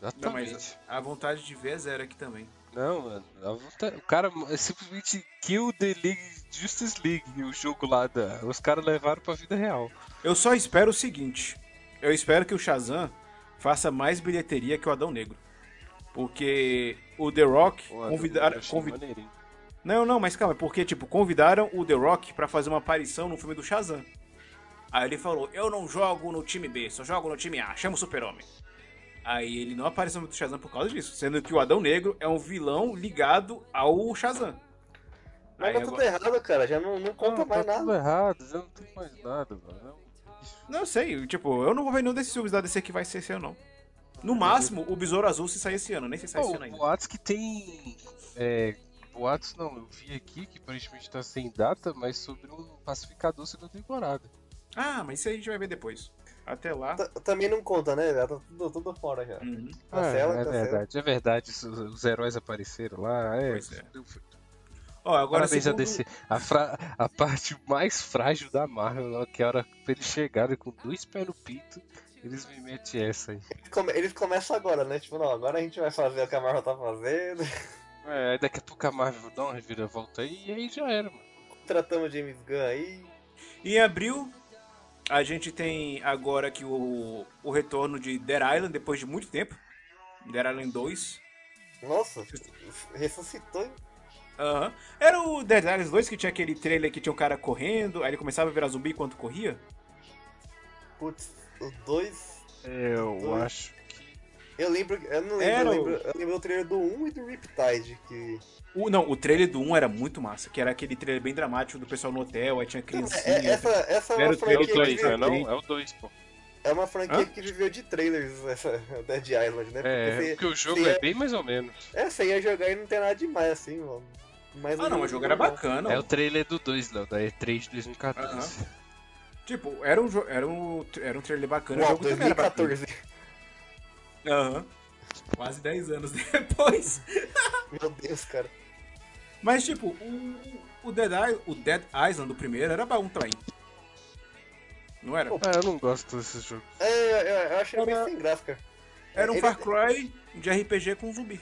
Não,
Exatamente.
mas a vontade de ver é zero aqui também.
Não, mano, a vontade- o cara simplesmente kill the League Justice League, o jogo lá da. Os caras levaram pra vida real.
Eu só espero o seguinte: eu espero que o Shazam faça mais bilheteria que o Adão Negro. Porque o The Rock
Pô,
convidaram.
eu achei
convi-
maneirinho.
Não, não, mas calma, porque, tipo, convidaram o The Rock pra fazer uma aparição no filme do Shazam. Aí ele falou: Eu não jogo no time B, só jogo no time A, chama o Super-Homem. Aí ele não apareceu no filme do Shazam por causa disso, sendo que o Adão Negro é um vilão ligado ao Shazam.
Mas
Aí
tá tudo
agora-
errado, cara. Já não, não conta
Não,
mais
tá
nada.
tudo errado, já não tem mais nada, mano. É.
Não eu sei, tipo, eu não vou ver nenhum desses filmes da DC que vai ser esse ano, não. No máximo, o Besouro Azul se sair esse ano, nem sei se sai esse
Pô,
ano ainda.
boatos que tem. É, boatos não, eu vi aqui que aparentemente tá sem data, mas sobre um pacificador segunda temporada.
Ah, mas isso aí a gente vai ver depois. Até lá.
T- Também não conta, né? Já tá tudo, tudo fora já.
Uhum.
Cancela,
é, é
cancela.
verdade, é verdade. Os, os heróis apareceram lá, é.
Pois é.
deu
agora
Parabéns a
segundo...
DC. A, fra- a parte mais frágil da Marvel, ó, que a hora que eles chegarem com dois pés no pinto, eles me metem essa aí.
Eles, come- eles começam agora, né? Tipo, não, agora a gente vai fazer o que a Marvel tá fazendo.
É, daqui a pouco a Marvel dá uma reviravolta aí e aí já era, mano.
Tratamos James Gunn aí.
Em abril, a gente tem agora aqui o, o retorno de Dead Island depois de muito tempo. Dead Island 2.
Nossa, ressuscitou, hein?
Aham. Era o Dead Island 2 que tinha aquele trailer que tinha um cara correndo, aí ele começava a virar zumbi enquanto corria?
Putz, os dois.
É, eu
Dois.
acho que.
Eu lembro, eu não lembro,
Era
eu
o-
lembro, eu lembro do trailer do 1 e do Riptide, que...
O, não, o trailer do 1 era muito massa, que era aquele trailer bem dramático do pessoal no hotel, aí tinha criancinha.
É, essa, essa é uma
o trailer
É o
franquia que
2,
viveu,
não é não? É o 2, pô.
é uma franquia
Hã?
que viveu de trailers, essa Dead Island, né?
É,
você,
porque o jogo
você
é bem mais ou menos.
é, você ia jogar e não tem nada demais, assim, mano. Mas
Ah, não, o jogo era bacana.
É o trailer do 2, Léo, da E3 de 2014.
Tipo, era um, era um, era um trailer bacana. o
Uau,
jogo também era bacana.
2014.
Aham. Quase 10 anos depois.
Meu Deus, cara.
Mas, tipo, o, o, Dead, I- o Dead Island do primeiro era bom também. Não era?
Ah, eu não gosto desses jogos.
É, eu, eu achei ele
Era-
bem sem graça, cara.
Era um
ele-
Far Cry de RPG com zumbi.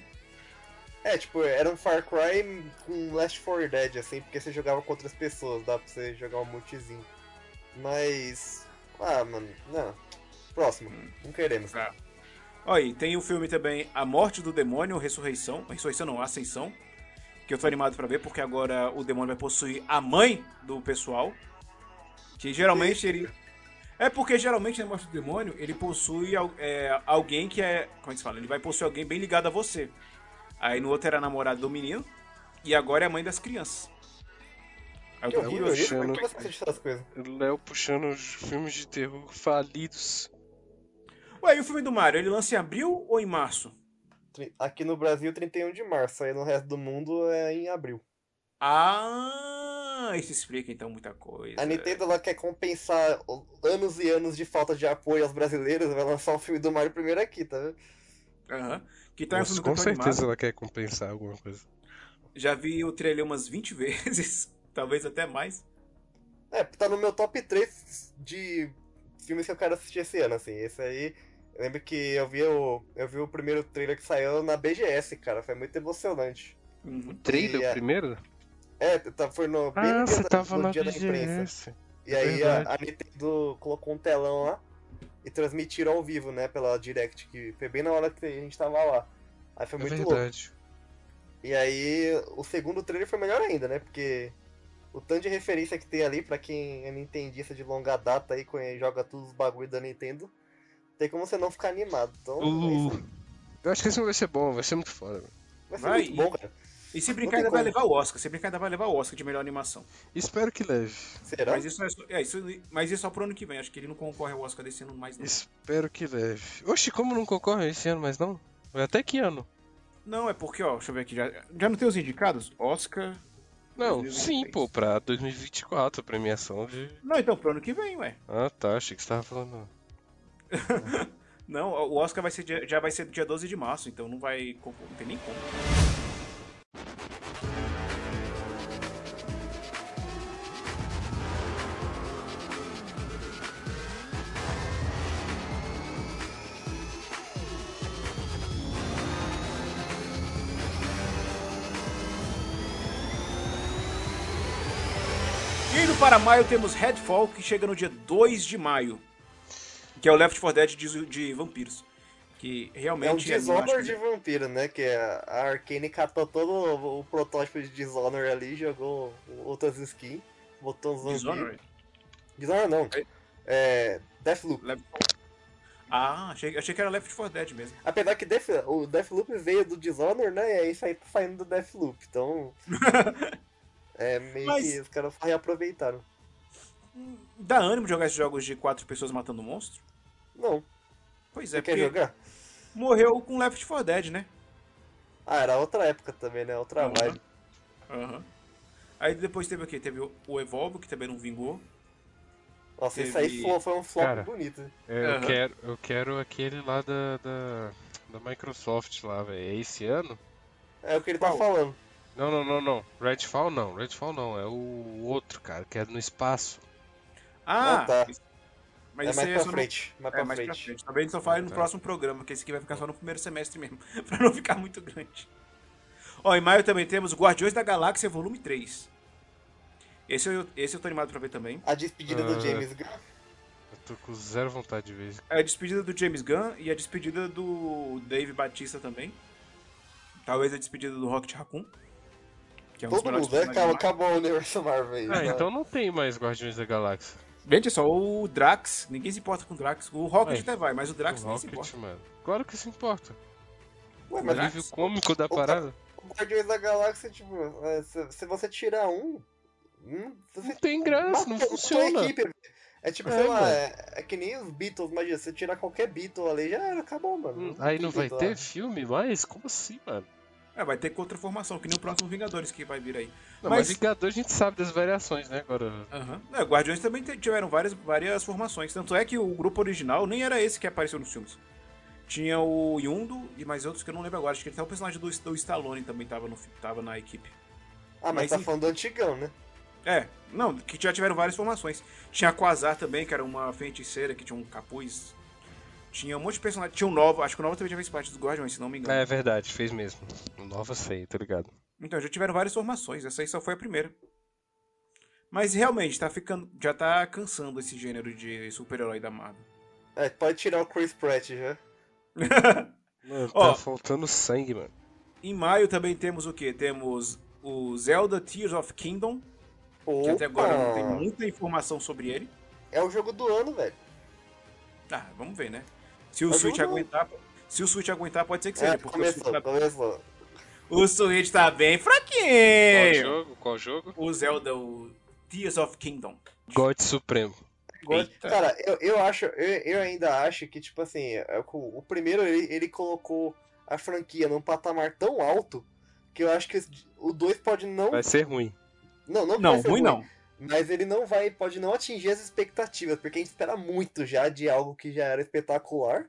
É, tipo, era um Far Cry com Last 4 Dead, assim, porque você jogava com outras pessoas, dá pra você jogar um multizinho. Mas. Ah, mano, não. Próximo, não queremos.
Tá. Olha aí, tem o filme também A Morte do Demônio, Ressurreição. Ressurreição não, Ascensão. Que eu tô animado pra ver, porque agora o demônio vai possuir a mãe do pessoal. Que geralmente ele. É porque geralmente na Morte do Demônio ele possui é, alguém que é. Como é que se fala? Ele vai possuir alguém bem ligado a você. Aí no outro era a namorada do menino. E agora é a mãe das crianças. Aí eu
Que
tô
por
puxando-
que você assiste essas coisas?
Léo puxando os filmes de terror falidos.
Ué, e o filme do Mario? Ele lança em abril ou em março?
Aqui no Brasil, 31 de março, aí no resto do mundo é em abril.
Ah, isso explica então muita coisa.
A Nintendo ela quer compensar anos e anos de falta de apoio aos brasileiros, vai lançar o filme do Mario primeiro aqui, tá vendo?
Aham. Que tá um
Nossa,
eu
com certeza
animado.
ela quer compensar alguma coisa.
Já vi o trailer umas 20 vezes, talvez até mais.
É, tá no meu top 3 de filmes que eu quero assistir esse ano, assim. Esse aí, eu lembro que eu vi o, eu vi o primeiro trailer que saiu na BGS, cara, foi muito emocionante.
Uhum.
Trailer
E, é,
primeiro?
É, tá, foi no,
Ah,
no dia,
você
da,
tava
no
na
dia da imprensa.
BGS.
E aí a, a Nintendo colocou um telão lá e transmitiram ao vivo, né, pela Direct, que foi bem na hora que a gente tava lá. Aí foi
É
muito louco.
verdade.
E aí, o segundo trailer foi melhor ainda, né? Porque o tanto de referência que tem ali, pra quem é nintendista de longa data aí, joga todos os bagulho da Nintendo, tem como você não ficar animado. Então, é
Uh, eu acho que esse vai ser bom, vai ser muito foda. mano.
vai ser
vai,
muito bom, cara.
E se brincar ainda vai levar o Oscar. Se brincar ainda vai levar o Oscar de melhor animação.
Espero que leve.
Será?
Mas isso é, só, é, isso, mas isso é só pro ano que vem. Acho que ele não concorre ao Oscar desse ano mais não.
Espero que leve. Oxi, como não concorre esse ano mais não? Até que ano?
Não, é porque, ó, deixa eu ver aqui. Já, já não tem os indicados? Oscar.
Não,
2023.
sim, pô, pra 2024, a premiação de.
Não, então pro ano que vem, ué.
Ah tá, achei que você tava falando.
Não, o Oscar vai ser dia- já vai ser dia 12 de março, então não vai. Não tem nem como. E indo para maio temos Redfall, que chega no dia 2 de maio. Que é o Left 4 Dead de, de vampiros. Que
É um
realmente é,
Dishonored de vampiro, né? Que a a Arkane catou todo o, protótipo de Dishonored ali, jogou outras skins, botou uns vampiros.
Dishonored
não. É. Deathloop.
Left... Ah, achei, achei que era Left 4 Dead mesmo.
Apesar que Death, o Deathloop veio do Dishonored, né? E aí aí tá saindo do Deathloop. Então. é meio
Mas-
que os caras reaproveitaram.
Dá ânimo jogar esses jogos de quatro pessoas matando monstro?
Não.
Pois
Você
é,
quer
porque
jogar?
morreu com Left 4 Dead, né?
Ah, era outra época também, né? Outra
Uhum.
vibe.
Aham. Aí depois teve o quê? Teve o- Evolve, que também não vingou.
Nossa, isso
Teve-
aí foi, foi um flop
Cara.
bonito.
É, eu,
Aham.
quero, eu quero aquele lá da, da, da Microsoft lá, velho. É esse ano?
É o que ele tá
Qual?
falando.
Não, não, não, não. Redfall não. Redfall não. É o outro, cara, que é no espaço.
Ah,
Ah, tá.
Mas
é
esse
mais pra
só não-
frente. Mais
É,
pra
mais pra
frente.
frente. Talvez a gente só fale no
Tá.
próximo programa, que esse aqui vai ficar só no primeiro semestre mesmo, pra não ficar muito grande. Ó, em maio também temos Guardiões da Galáxia Volume 3. Esse eu, esse eu tô animado pra ver também.
A despedida do
Ah.
James Gunn.
Eu tô com zero vontade de ver.
É a despedida do James Gunn e a despedida do Dave Batista também. Talvez a despedida do Rocket Raccoon. Que é um
Todo mundo, né? Acabou, acabou o universo Marvel aí.
Ah,
né?
então não tem mais Guardiões da Galáxia.
Gente, é só o Drax. Ninguém se importa com o Drax. O Rocket
Ué,
até vai, mas o Drax
o
ninguém se
Rocket,
importa.
mano. Claro que se importa.
Ué,
O
mas
Drax?
nível cômico da
o
parada.
o Guardiões da Galáxia, tipo, é, se, se você tirar um. hum, você
Não tem graça, não funciona.
equipe, é tipo,
É,
sei lá, é, é que nem os Beatles, imagina, você tirar qualquer Beatle ali, já era, acabou, mano.
Hum, Aí
tem
não vai
Beatle lá.
ter filme mais? Como assim, mano?
É, vai ter contra-formação, que nem o próximo Vingadores que vai vir aí.
Não, mas,
Mas-
Vingador a gente sabe das variações, né? Agora.
Aham. É, Guardiões também tiveram várias, várias formações. Tanto é que o grupo original nem era esse que apareceu nos filmes. Tinha o Yundo e mais outros que eu não lembro agora. Acho que até o personagem do, do Stallone também tava, no, tava na equipe.
Ah, mas,
mas
tá
enfim.
falando do antigão, né?
É, não, que já tiveram várias formações. Tinha a Quasar também, que era uma feiticeira que tinha um capuz. Tinha um monte de personagens. Tinha o Nova, acho que o Nova também já fez parte dos Guardiões, se não me engano.
É verdade, fez mesmo. Nova sei, tá ligado?
Então, já tiveram várias formações, essa aí só foi a primeira. Mas realmente, tá ficando. Já tá cansando esse gênero de super-herói da Marvel.
É, pode tirar o Chris Pratt já.
Mano,
Ó.
tá faltando sangue, mano.
Em maio também temos o que? Temos o Zelda Tears of Kingdom, que até agora não tem
Opa!
muita informação sobre ele.
É o jogo do ano, velho.
Ah, vamos ver, né? Se o
Mas
Switch aguentar. Se o Switch aguentar, pode ser que seja,
É,
porque o Switch,
começou,
tá...
começou.
o Switch tá bem
Qual
fraquinho.
jogo? Qual jogo?
O Zelda, o Tears of Kingdom.
God Supremo.
Cara, eu, eu acho, eu, eu ainda acho que, tipo assim, é o, o primeiro ele, ele colocou a franquia num patamar tão alto que eu acho que o 2 pode não.
Vai ser ruim.
Não, não,
Não,
vai ser
ruim não.
Mas ele não vai, pode não atingir as expectativas, porque a gente espera muito já de algo que já era espetacular.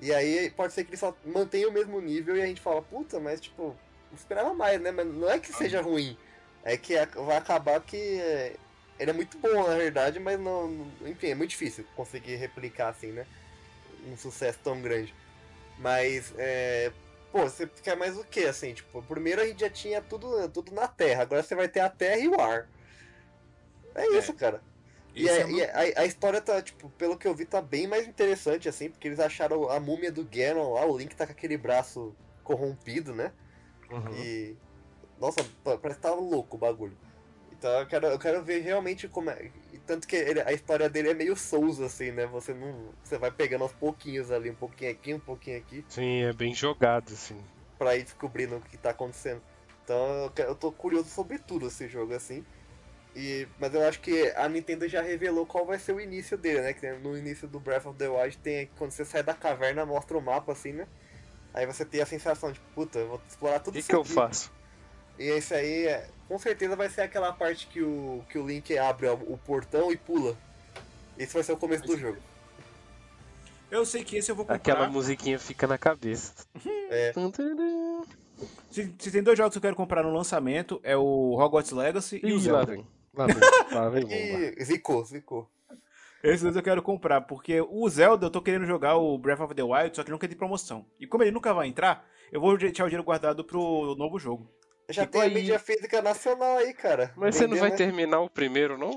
E aí pode ser que ele só mantenha o mesmo nível e a gente fala, puta, mas tipo, esperava mais, né? Mas não é que seja ruim. É que vai acabar que é, ele é muito bom, na verdade, mas não. não- Enfim, é muito difícil conseguir replicar assim, né? Um sucesso tão grande. Mas, é. Pô, você quer mais o que, assim? Tipo, primeiro a gente já tinha tudo, tudo na terra, agora você vai ter a terra e o ar. É isso, cara. E,
Esse
é-
é
e a, a história tá, tipo, pelo que eu vi, tá bem mais interessante, assim, porque eles acharam a múmia do Ganon lá, o Link tá com aquele braço corrompido, né?
Uhum.
E. Nossa, pa- parece que tá louco o bagulho. Então eu quero, eu quero ver realmente como é. e Tanto que ele- a história dele é meio Souls, assim, né? Você não. Você vai pegando aos pouquinhos ali, um pouquinho aqui, um pouquinho aqui,
Sim, é bem jogado, assim.
pra ir descobrindo o que tá acontecendo. Então eu, eu tô curioso sobre tudo esse jogo, assim. E, mas eu acho que a Nintendo já revelou qual vai ser o início dele, né? Que no início do Breath of the Wild tem quando você sai da caverna, mostra o mapa assim, né? Aí você tem a sensação de, puta, eu vou explorar
O
tudo
que,
isso
que eu
aqui.
faço?
E esse aí, é, com certeza vai ser aquela parte que o, que o Link abre o portão e pula. Esse vai ser o começo do jogo.
Eu sei que esse eu vou comprar.
Aquela musiquinha fica na cabeça.
É.
Se, se tem dois jogos que eu quero comprar no lançamento, é o Hogwarts Legacy e o
Ih, lá
Zelda.
vem. Lá vem. Lá vem bomba.
Zicou, zicou.
Esses dois eu quero comprar, porque o Zelda eu tô querendo jogar o Breath of the Wild, só que nunca tem promoção. E como ele nunca vai entrar, eu vou deixar o dinheiro guardado pro novo jogo.
Já
Ficou
tem a
aí.
mídia física nacional aí, cara.
Mas você não vai
Vendendo,
terminar o primeiro, não?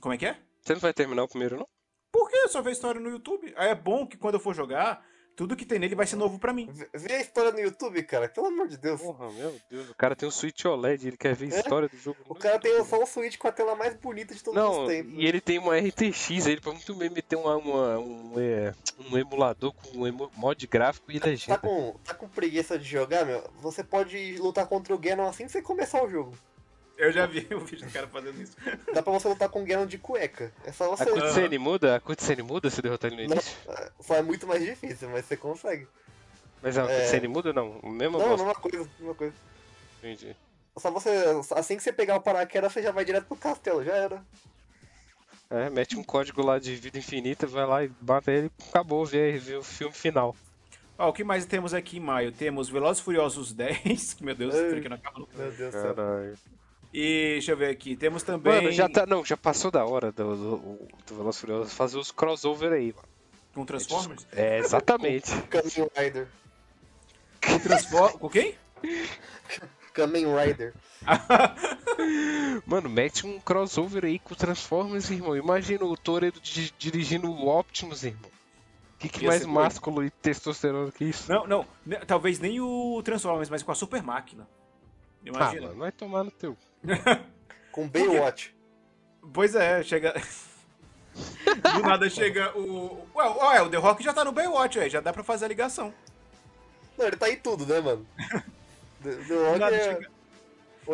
Como é que é?
Você não vai terminar o primeiro, não?
Por que eu só ver história no YouTube? Aí é bom que quando eu for jogar, tudo que tem nele vai ser novo pra mim.
Vê- a história no YouTube, cara. Pelo amor de Deus.
Porra, meu Deus. O cara tem um Switch OLED, ele quer ver a história do jogo.
O cara tem só um Switch com a tela mais bonita de todos
Não,
os tempos.
e ele tem uma RTX, ele pode muito bem meter uma, uma- um, é, um emulador com um emo- mod gráfico e
Tá
legenda.
com, tá com preguiça de jogar, meu? Você pode lutar contra o Ganon assim que você começar o jogo.
Eu já vi o vídeo do cara fazendo isso.
Dá pra você lutar com o Ganon de cueca. É só
A
você.
cutscene muda? A cutscene muda se derrotar ele no
Não,
início?
só é muito mais difícil, mas você consegue.
Mas a
É.
cutscene muda não? O mesmo
Não, mesma coisa, mesma coisa.
Entendi.
Só você. Assim que você pegar o paraquedas, você já vai direto pro castelo, já era.
É, mete um código lá de vida infinita, vai lá e bate ele, acabou, vê, vê o filme final.
Ó, o que mais temos aqui em maio? Temos Velozes e Furiosos 10, que meu Deus,
Ei.
aqui não acaba nunca.
Meu Deus do céu.
Caralho.
E deixa eu ver aqui, temos também
Mano, já tá. Não, já passou da hora do, do, do Velozes e Furiosos fazer os crossover aí, mano.
com Transformers.
É, exatamente.
Kamen Rider.
Com Transformers. Com quem?
Kamen Rider.
Mano, mete um crossover aí com Transformers, irmão. Imagina o Toreto di- dirigindo o Optimus, irmão. Que, que mais másculo e testosterona que isso?
Não, não, ne- talvez nem o Transformers, mas com a Super Máquina.
ah,
Imagina.
mano, vai tomar no teu.
Com Baywatch.
pois é, chega. Do nada chega o. Ué, ué, o The Rock já tá no Baywatch, ué, já dá pra fazer a ligação.
Não, ele tá em tudo, né, mano? The, The Rock
nada,
é
chega-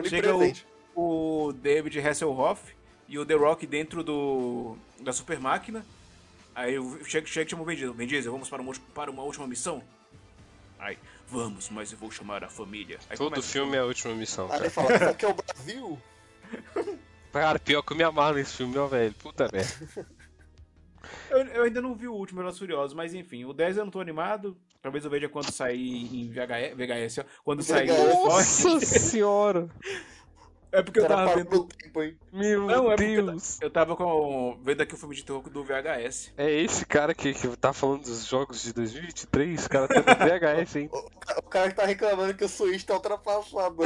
Chega o, o David Hasselhoff e o The Rock dentro do da super máquina. Aí eu chego, chego e chamo o Vin Diesel. Vamos para uma, para uma última missão? Aí, vamos, mas eu vou chamar a família. Aí
Todo
começa-
filme é a última missão,
Aí ele
cara.
fala, isso aqui é o Brasil?
Cara, pior que eu me amarro nesse filme, ó, velho. Puta merda.
Eu, eu ainda não vi o último Velozes e Furiosos, mas enfim, o 10 eu não tô animado. Talvez eu veja quando sair em VHS, VHS ó, quando sair.
VHS.
Nossa senhora!
É porque eu tava vendo.
tempo, hein?
Meu
Não, é porque eu,
Deus!
eu tava com, vendo aqui o filme de terror do VHS.
É esse cara que, que tá falando dos jogos de 2023? O cara tá no VHS, hein?
O, o cara que tá reclamando que o Switch tá ultrapassado.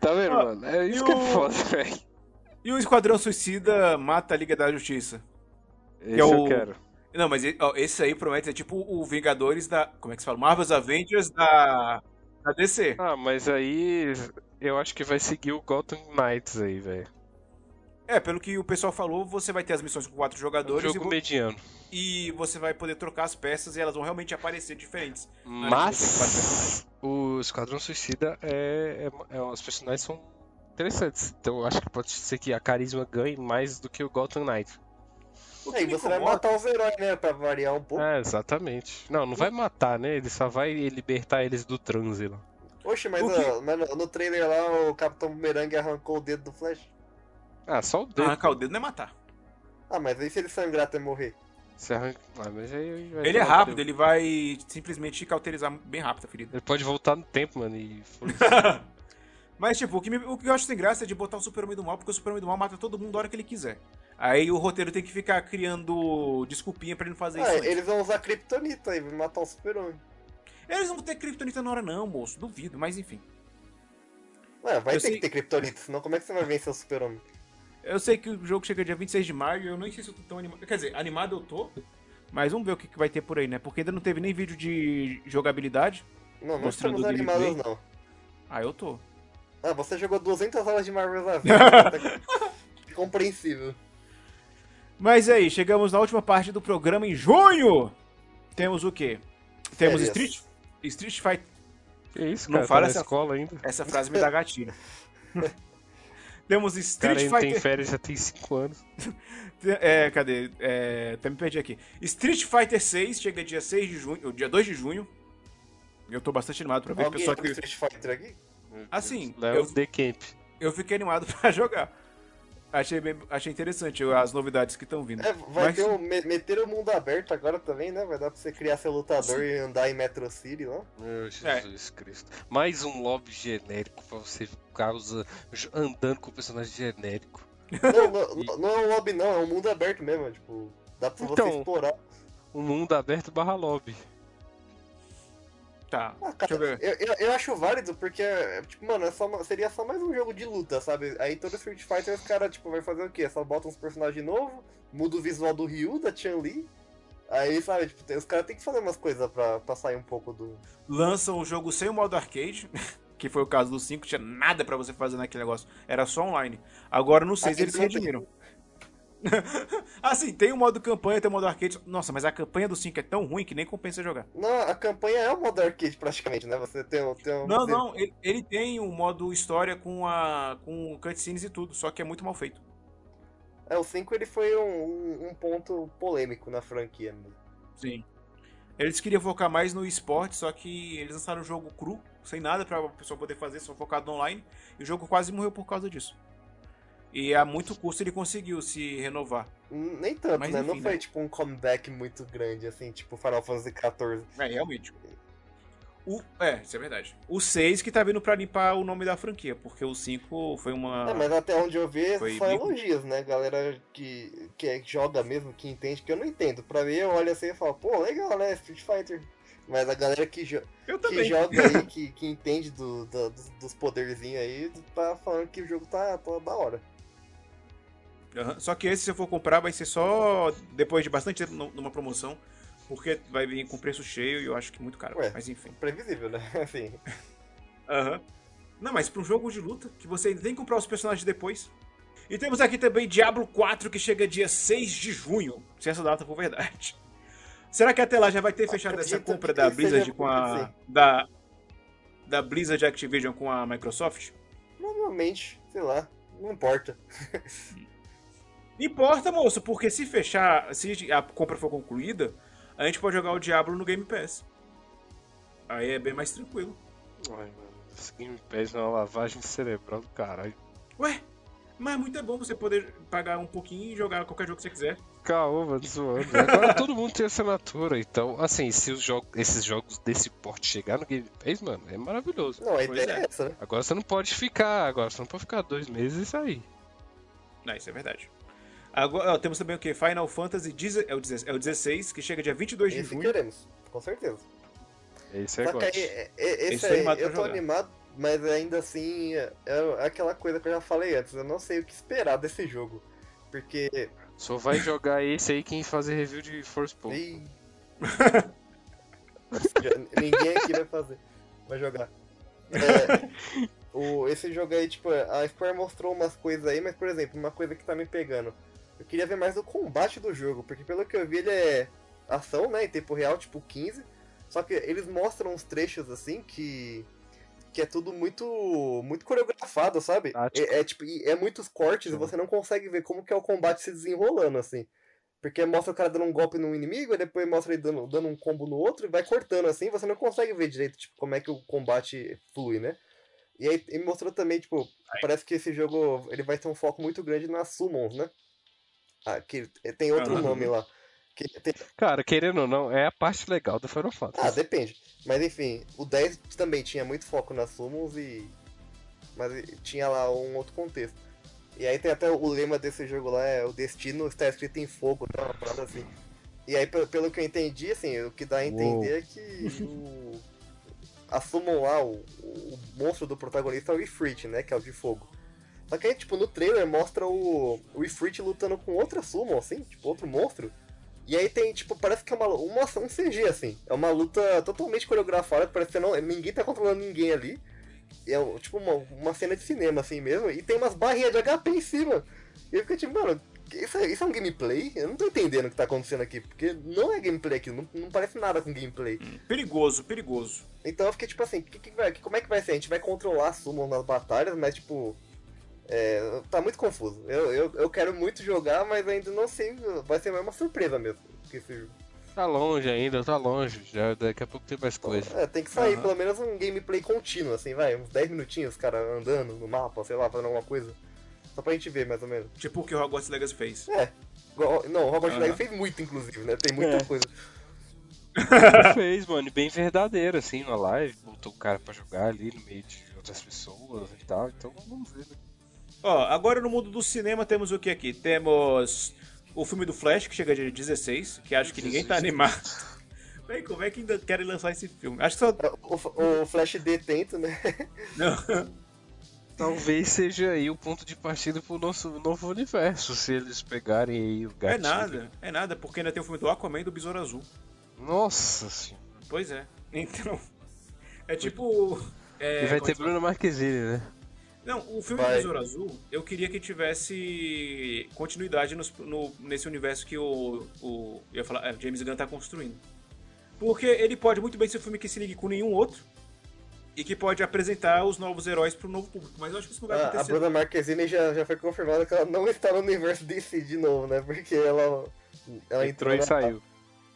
Tá vendo,
Ah,
mano? É isso
e
que é
o-
foda, velho.
E o Esquadrão Suicida mata a Liga da Justiça.
Esse
é o-
eu quero.
Não, mas esse aí promete ser tipo o Vingadores da. Como é que se fala? Marvel's Avengers da. Da DC.
Ah, mas aí eu acho que vai seguir o Gotham Knights aí, velho.
É, pelo que o pessoal falou, você vai ter as missões com quatro
Um
jogadores e,
jogo
vo-
mediano.
e você vai poder trocar as peças e elas vão realmente aparecer diferentes.
Mas o Esquadrão Suicida é, é, é- Os personagens são interessantes. Então eu acho que pode ser que a carisma ganhe mais do que o Gotham Knight.
O me
você vai matar os heróis, né? Pra variar um pouco.
É, exatamente. Não, não vai matar, né? Ele só vai libertar eles do transe lá.
Oxe, mas, ó, mas no, no trailer lá o Capitão Boomerang arrancou o dedo do Flash.
Ah, só o dedo.
Arrancar o dedo não é matar.
Ah, mas aí se ele sangrar até morrer?
Você arranca... Ah, mas aí vai
Ele é rápido,
tempo.
ele vai simplesmente cauterizar bem rápido a ferida.
Ele pode voltar no tempo, mano, e foda-se.
Mas, tipo, o que, me- o que eu acho sem graça é de botar o Super-Homem do Mal, porque o Super-Homem do Mal mata todo mundo a hora que ele quiser. Aí o roteiro tem que ficar criando desculpinha pra ele não fazer
Ah,
isso. antes.
eles vão usar Kryptonita aí, vai matar o Super-Homem.
Eles não vão ter Kryptonita na hora, não, moço. Duvido, mas enfim.
Ué, vai
Eu
ter
sei-
que ter Kryptonita, senão como é que você vai vencer o Super-Homem?
Eu sei que o jogo chega dia 26 de maio e eu nem sei se eu tô tão animado. Quer dizer, animado eu tô, mas vamos ver o que, que vai ter por aí, né? Porque ainda não teve nem vídeo de jogabilidade.
Não, não estamos animados não.
Ah, eu tô.
Ah, você jogou 200 horas de Marvel's Avengers. tá compreensível.
Mas aí, chegamos na última parte do programa em junho. Temos o quê? Temos
Férias.
Street, Street Fighter.
Que isso,
Não
cara?
fala
tá na
essa-
escola ainda.
Essa frase me dá gatilho. Temos
O cara
Street
ainda tem
Fighter.
férias já tem 5 anos.
É, cadê? É, até me perdi aqui. Street Fighter 6 chega dia 6 de junho, dia 2 de junho. Eu tô bastante animado pra ver o
Alguém
pessoal que.
Street Fighter aqui?
Assim,
Léo
eu,
The Camp.
eu fiquei animado pra jogar. Achei, bem- achei interessante as novidades que estão vindo.
É, vai
Mas-
ter o, me- meter o mundo aberto agora também, né? Vai dar pra você criar seu lutador e andar em Metro City lá.
Meu
É.
Jesus Cristo. Mais um lobby genérico pra você ficar usa- andando com o personagem genérico.
Não, não, não- não é um lobby não, é um mundo aberto mesmo, tipo, dá pra você
Então.
explorar.
Um mundo aberto barra lobby.
Tá,
Ah,
deixa eu
cara,
ver.
eu, eu, eu acho válido porque, tipo, mano, é só, uma- seria só mais um jogo de luta, sabe? Aí todo Street Fighter os caras, tipo, vai fazer o quê? Só bota uns personagens novos, muda o visual do Ryu, da Chun-Li. Aí, sabe, tipo, tem- os caras tem que fazer umas coisas pra, pra sair um pouco do.
Lançam o jogo sem o modo arcade, que foi o caso do 5, tinha nada pra você fazer naquele negócio. Era só online. Agora no 6
Aqui
eles se
não tem.
assim, tem o modo campanha, tem o modo arcade. Nossa, mas a campanha do 5 é tão ruim que nem compensa jogar.
Não, a campanha é o modo arcade praticamente, né? Você tem, um- tem um.
Não, não, ele, ele tem o modo história com a com cutscenes e tudo, só que é muito mal feito.
É, o 5 ele foi um, um- um ponto polêmico na franquia. Né?
Sim. Eles queriam focar mais no esporte, só que eles lançaram o jogo cru, sem nada pra pessoa poder fazer, só focado online, e o jogo quase morreu por causa disso. E a muito custo ele conseguiu se renovar.
Hum, Nem tanto,
Mas
né? não
enfim,
foi
né?
tipo um comeback muito grande, assim, tipo Final Fantasy XIV.
É, realmente. O, é, isso é verdade. O 6 que tá vindo pra limpar o nome da franquia, porque o 5 foi uma.
É, mas até onde eu vi,
Foi
só elogios, né? Galera que, que é- joga mesmo, que entende, que eu não entendo. Pra mim, eu olho assim e falo, pô, legal, né? Street Fighter. Mas a galera que, jo que joga aí, que, que entende do, do- dos, dos poderzinhos aí, tá falando que o jogo tá, tá da hora.
Aham. Só que esse, se eu for comprar, vai ser só depois de bastante tempo nu- numa promoção, porque vai vir com preço cheio e eu acho que muito caro.
Ué.
Mas enfim.
Previsível, né? Assim.
Aham. Não, mas pra um jogo de luta, que você ainda tem que comprar os personagens depois. E temos aqui também Diablo 4, que chega dia 6 de junho, se essa data for verdade. Será que até lá já vai ter fechado essa compra da Blizzard com a. Da, da Blizzard Activision com a Microsoft?
Normalmente, sei lá, não importa.
Importa, moço, porque se fechar, se a compra for concluída, a gente pode jogar o Diablo no Game Pass. Aí é bem mais tranquilo.
Ai, mano, esse Game Pass é uma lavagem cerebral do caralho.
Ué, mas é muito bom você poder pagar um pouquinho e jogar qualquer jogo que você quiser.
Caô, mano, zoando. Agora todo mundo tem assinatura, então, assim, se os jogos, esses jogos desse porte chegar no Game Pass, mano, é maravilhoso.
Não, a
Pois
ideia
é.
é essa, né?
Agora você não pode ficar, agora você não pode ficar dois meses e sair.
Não, isso é verdade. Agora, ó, temos também o que? Final Fantasy 10 é o 16 é o 16, que chega dia 22 de
Esse
junho.
queremos, com certeza.
Esse é
Só que aí,
gosto.
é- é- esse aí, eu tô
jogar.
animado, mas ainda assim, é é aquela coisa que eu já falei antes, eu não sei o que esperar desse jogo. Porque.
Só vai jogar esse aí quem fazer review de Force.
Já- Ninguém aqui vai fazer. Vai jogar. É, o, esse jogo aí, tipo, a Square mostrou umas coisas aí, mas, por exemplo, uma coisa que tá me pegando. Eu queria ver mais do combate do jogo, porque pelo que eu vi ele é ação, né, em tempo real, tipo 15. Só que eles mostram uns trechos assim que. Que é tudo muito muito coreografado, sabe? É, é, tipo, e é muitos cortes e você não consegue ver como que é o combate se desenrolando, assim. Porque mostra o cara dando um golpe num inimigo, e depois mostra ele dando, dando um combo no outro e vai cortando assim, você não consegue ver direito tipo, como é que o combate flui, né? E aí ele mostrou também, tipo, parece que esse jogo ele vai ter um foco muito grande nas summons, né? Ah, que tem outro
Aham.
nome lá. Que tem-
Cara, querendo ou não, é a parte legal do Final Fantasy.
Ah, depende. Mas enfim, o 10 também tinha muito foco nas summons e. Mas tinha lá um outro contexto. E aí tem até o lema desse jogo lá, é o destino está escrito em fogo, tá? Uma parada assim. E aí, pelo, que eu entendi, assim, o que dá a entender é que o, a summon lá, o, o monstro do protagonista é o Ifrit, né? Que é o de fogo. Só que aí, tipo, no trailer mostra o, o Ifrit lutando com outra summon, assim, tipo, outro monstro. E aí tem, tipo, parece que é uma, uma um CG, assim. É uma luta totalmente coreografada, parece que não, ninguém tá controlando ninguém ali. É tipo uma, uma cena de cinema, assim mesmo. E tem umas barrinhas de HP em cima. E eu fiquei tipo, mano, isso é, isso é um gameplay? Eu não tô entendendo o que tá acontecendo aqui. Porque não é gameplay aqui, não, não parece nada com gameplay.
Perigoso, perigoso.
Então eu fiquei tipo assim, que, que vai, como é que vai ser? A gente vai controlar a Summon nas batalhas, mas tipo. É, tá muito confuso. Eu, eu, eu quero muito jogar, mas ainda não sei. Vai ser mais uma surpresa mesmo. Que esse jogo.
Tá longe ainda, tá longe. Já daqui a pouco tem mais coisa.
É, tem que sair
Aham.
pelo menos um gameplay contínuo, assim, vai. Uns 10 minutinhos, cara andando no mapa, sei lá, fazendo alguma coisa. Só pra gente ver, mais ou menos.
Tipo o que o Hogwarts Legacy fez.
É. Não, o Robert
Aham.
Legacy fez muito, inclusive, né? Tem muita
É.
coisa.
fez, mano, e bem verdadeiro, assim, na live. Botou o cara pra jogar ali no meio de outras pessoas e tal. Então vamos ver, né?
Ó, agora no mundo do cinema temos o que aqui? Temos o filme do Flash, que chega dia 16, que acho que ninguém tá animado. Véi, como é que ainda querem lançar esse filme? Acho que só.
O, o Flash D tento, né?
Não.
Talvez seja aí o ponto de partida pro nosso novo universo, se eles pegarem aí o
É
gatilho.
nada, é nada, porque ainda tem o filme do Aquaman e do Besouro Azul.
Nossa senhora.
Pois é. Então. É tipo. é,
e vai ter
é que
Bruno Marquezine, né?
Não, o filme
Vai.
do Besouro Azul, eu queria que tivesse continuidade nos- no- nesse universo que o, o eu ia falar, é, James Gunn tá construindo. Porque ele pode muito bem ser um filme que se ligue com nenhum outro e que pode apresentar os novos heróis pro novo público. Mas eu acho que isso não vai
A, a
acontecer.
Bruna Marquezine já, já foi confirmada que ela não está no universo DC de novo, né? Porque ela, ela
Entrou
entrou
e
na,
saiu.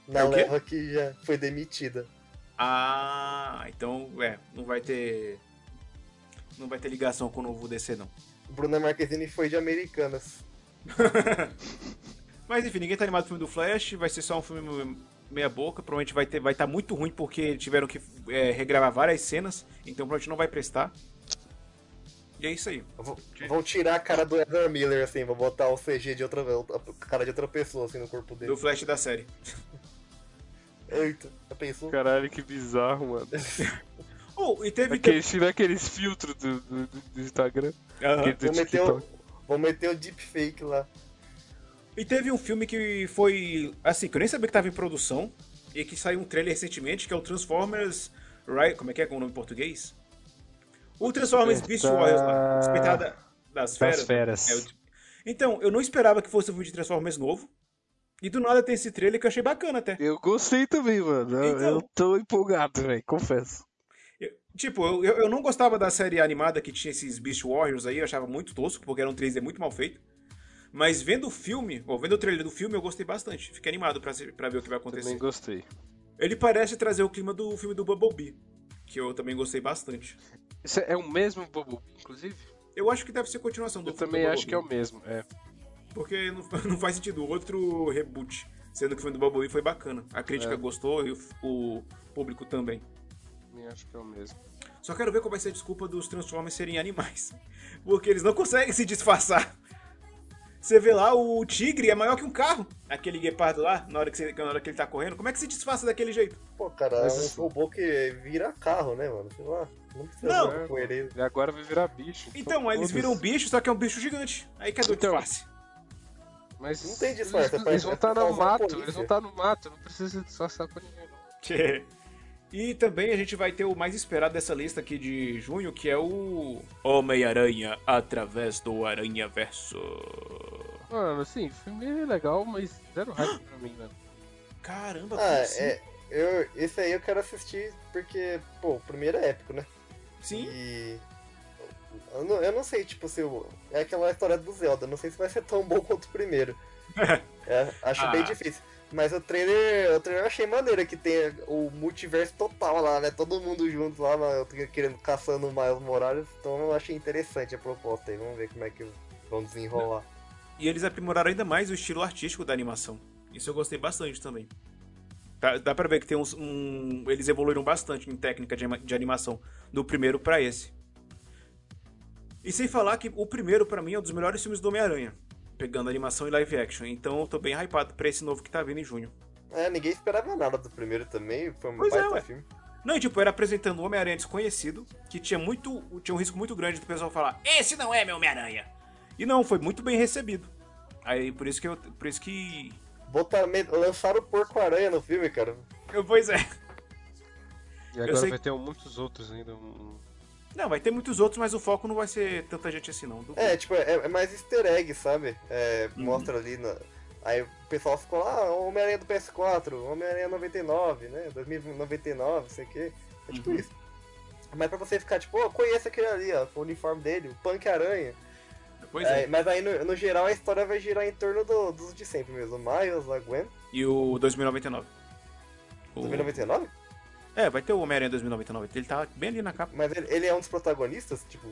na
É o
leva que já foi demitida.
Ah, então, é, não vai ter. Não vai ter ligação com o novo DC, não.
Bruna Marquezine foi de Americanas.
Mas enfim, ninguém tá animado pro filme do Flash, vai ser só um filme meia boca, provavelmente vai ter vai estar muito ruim porque tiveram que é, regravar várias cenas, então provavelmente não vai prestar. E é isso aí.
Vou- Vão tirar a cara do Ezra Miller, assim, vou botar o CG de outra a cara de outra pessoa, assim, no corpo dele.
Do Flash da série.
Eita, já pensou?
Caralho, que bizarro, mano.
Oh, e teve.
Aquele, aqueles filtros do, do, do Instagram.
Aham.
aquele do
Vou meter, o, vou meter o deepfake lá.
E teve um filme que foi. Assim, que eu nem sabia que tava em produção. E que saiu um trailer recentemente, que é o Transformers. Ri- Como é que é com o nome em português? O Transformers Beast Warriors lá. Despertar da- das Feras.
feras.
É, Então, eu não esperava que fosse um vídeo de Transformers novo. E do nada tem esse trailer que eu achei bacana até.
Eu gostei também, mano. Eu,
Então.
eu tô empolgado, velho, confesso.
Eu- tipo, eu, eu eu não gostava da série animada que tinha esses Beast Warriors aí, eu achava muito tosco, porque era um 3D muito mal feito. Mas vendo o filme, ou vendo o trailer do filme, eu gostei bastante. Fiquei animado pra, ver o que vai acontecer.
Também gostei.
Ele parece trazer o clima do filme do Bumblebee, que eu também gostei bastante.
Isso é o mesmo Bumblebee, inclusive?
Eu acho que deve ser continuação do
Eu
filme
também
do
acho que é o mesmo, é.
Porque não, não faz sentido outro reboot, sendo que o filme do Bumblebee foi bacana. A crítica
É.
gostou e o, o público também.
Também acho que é o mesmo.
Só quero ver qual vai ser a desculpa dos Transformers serem animais. Porque eles não conseguem se disfarçar. Você vê lá, o tigre é maior que um carro. Aquele guepardo lá, na hora que, você- na hora que ele tá correndo. Como é que se disfarça daquele jeito?
Pô, cara,
Mas
é um
assim-
robô que vira carro, né, mano? Sei lá. Não precisa
Não.
E agora vai virar bicho.
Então, eles
foda-se.
viram um bicho, só que é um bicho gigante. Aí cadê o
Então.
disfarce?
Mas
Não tem disfarce,
eles,
é pra-
eles vão
é
estar
pra
no mato,
polícia.
eles vão estar no mato, não precisa se disfarçar com ninguém, não.
E também a gente vai ter o mais esperado dessa lista aqui de junho, que é o Homem-Aranha através do Aranha Verso.
Mano, assim, filme é legal, mas zero hype pra mim, mano.
Caramba,
Ah,
assim?
é. Eu, esse aí eu quero assistir porque, pô, o primeiro é épico, né?
Sim.
E. Eu não, eu não sei, tipo, se o. É aquela história do Zelda, não sei se vai ser tão bom quanto o primeiro. É, acho
Ah.
bem difícil. Mas o trailer, o trailer eu achei maneiro que tem o multiverso total lá, né? Todo mundo junto lá, querendo caçando Miles Morales, então eu achei interessante a proposta aí. Vamos ver como é que vão desenrolar.
E eles aprimoraram ainda mais o estilo artístico da animação. Isso eu gostei bastante também. Tá- dá pra ver que tem uns. Um, eles evoluíram bastante em técnica de, de animação do primeiro pra esse. E sem falar que o primeiro, pra mim, é um dos melhores filmes do Homem-Aranha. Pegando animação e live action. Então eu tô bem hypado pra esse novo que tá vindo em junho.
É, ninguém esperava nada do primeiro também, foi um
Pois é,
baita
ué.
filme.
Não, tipo, era apresentando um Homem-Aranha desconhecido, que tinha muito. tinha um risco muito grande do pessoal falar, esse não é meu Homem-Aranha. E não, foi muito bem recebido. Aí por isso que eu. Por isso que.
Botaram, lançaram o Porco-Aranha no filme, cara.
eu- Pois é.
E agora
sei-
vai ter muitos outros ainda. um-
Não, vai ter muitos outros, mas o foco não vai ser tanta gente assim, não.
É, tipo, é, é mais easter egg, sabe? É,
Uhum.
Mostra ali na. Aí o pessoal ficou lá, ah, Homem-Aranha do PS4, Homem-Aranha 99, né? 2099, não sei o quê. É tipo
Uhum.
isso. Mas pra você ficar, tipo, ó, conheça aquele ali, ó, o uniforme dele, o Punk Aranha.
Pois
É,
é.
mas aí, no, no geral, a história vai girar em torno do- dos de sempre mesmo. O Miles, a Gwen.
E o 2099. O-
2099?
É, vai ter o Homem-Aranha 2099. Ele tá bem ali na capa.
Mas ele, ele é um dos protagonistas, tipo.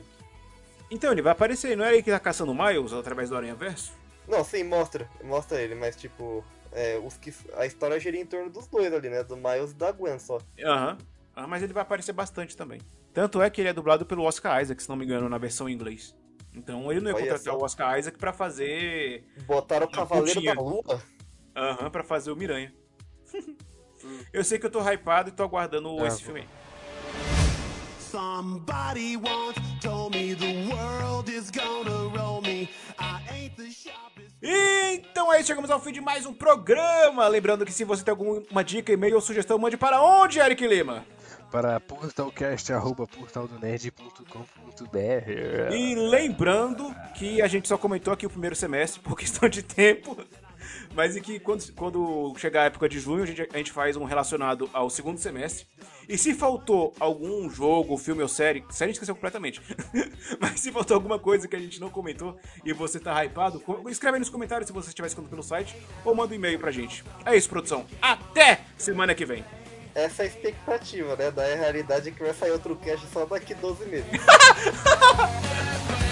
Então, ele vai aparecer, não é ele que tá caçando o Miles através do Aranha Verso?
Não, sim, mostra. Mostra ele, mas tipo. É, os que, a história gira em torno dos dois ali, né? Do Miles e da Gwen só.
Aham. Ah, mas ele vai aparecer bastante também. Tanto é que ele é dublado pelo Oscar Isaac, se não me engano, na versão em inglês. Então ele não ia
Olha
contratar o Oscar Isaac pra fazer.
Botaram o Cavaleiro
curtia.
da Lua.
Aham, pra fazer o Miranha. Eu sei que eu tô hypado e tô aguardando
Ah,
esse filme aí.
Somebody once told me the world is gonna roll me. I ain't the sharpest.
Então é isso, chegamos ao fim de mais um programa. Lembrando que se você tem alguma dica, e-mail ou sugestão, mande para onde, Eric Lima?
Para portalcast.portaldoNerd.com.br
E lembrando que a gente só comentou aqui o primeiro semestre por questão de tempo, mas e que quando, quando chegar a época de junho a gente, a gente faz um relacionado ao segundo semestre. E se faltou algum jogo, filme ou série, série a gente esqueceu completamente, mas se faltou alguma coisa que a gente não comentou e você tá hypado, escreve aí nos comentários se você estiver escutando pelo site ou manda um e-mail pra gente. É isso, produção. Até semana que vem.
Essa é a expectativa, né? Da realidade é que vai sair outro cast só daqui 12 meses.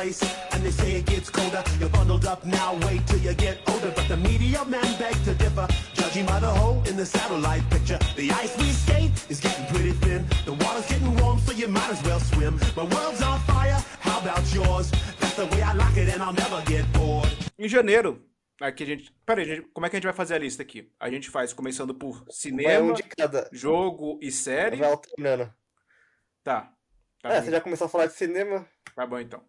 place, and they say it gets colder. You're bundled up now, wait till you get older. But the media men beg to differ, judging by the hole in the satellite picture. The ice we skate is getting pretty thin. The water's getting warm, so you might as well swim. My world's on fire, how about yours? That's the way I like it, and I'll never get bored.
Em janeiro, aqui a gente. Peraí, gente, como é que a gente vai fazer a lista aqui? A gente faz começando por cinema,
um de cada.
jogo e série.
Vai alternando.
Tá. Tá,
É,
bem.
você já começou a falar de cinema?
tá bom então.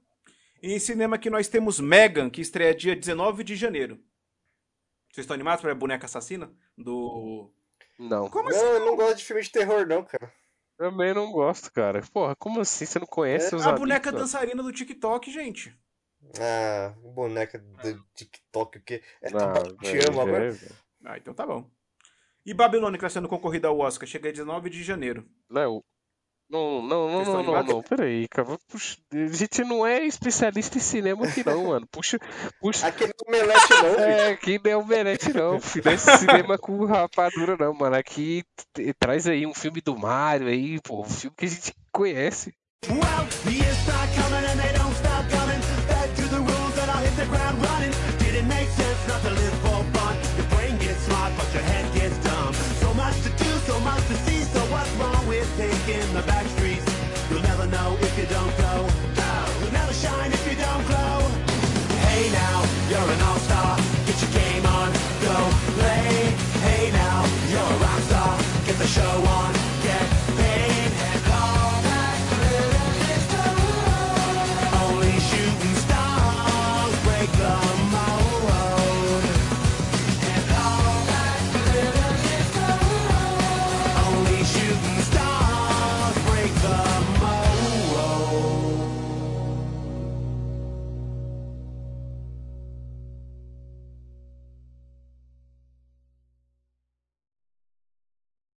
E em cinema aqui nós temos Megan, que estreia dia 19 de janeiro. Vocês estão animados para a boneca assassina? Do.
Não.
Como
Não,
assim?
eu não gosto de filme de terror, não, cara.
Também não gosto, cara. Porra, como assim? Você não conhece
É,
seus
A
amigos?
boneca dançarina do TikTok, gente.
Ah, boneca do TikTok, o quê? É,
Ah,
te
velho,
amo,
é, velho.
Ah, então tá bom. E Babilônia, que tá sendo concorrida ao Oscar, chega em 19 de janeiro.
Léo, não, não, não, não, não, não, peraí, cara. Puxa, a gente não é especialista em cinema aqui não, mano. Puxa, puxa.
Aqui não é omelete, não, filho.
É, aqui não é o Merete não, filho. Não é esse cinema com rapadura não, mano. Aqui traz aí um filme do Mario aí, pô, um filme que a gente conhece.
Well, show on.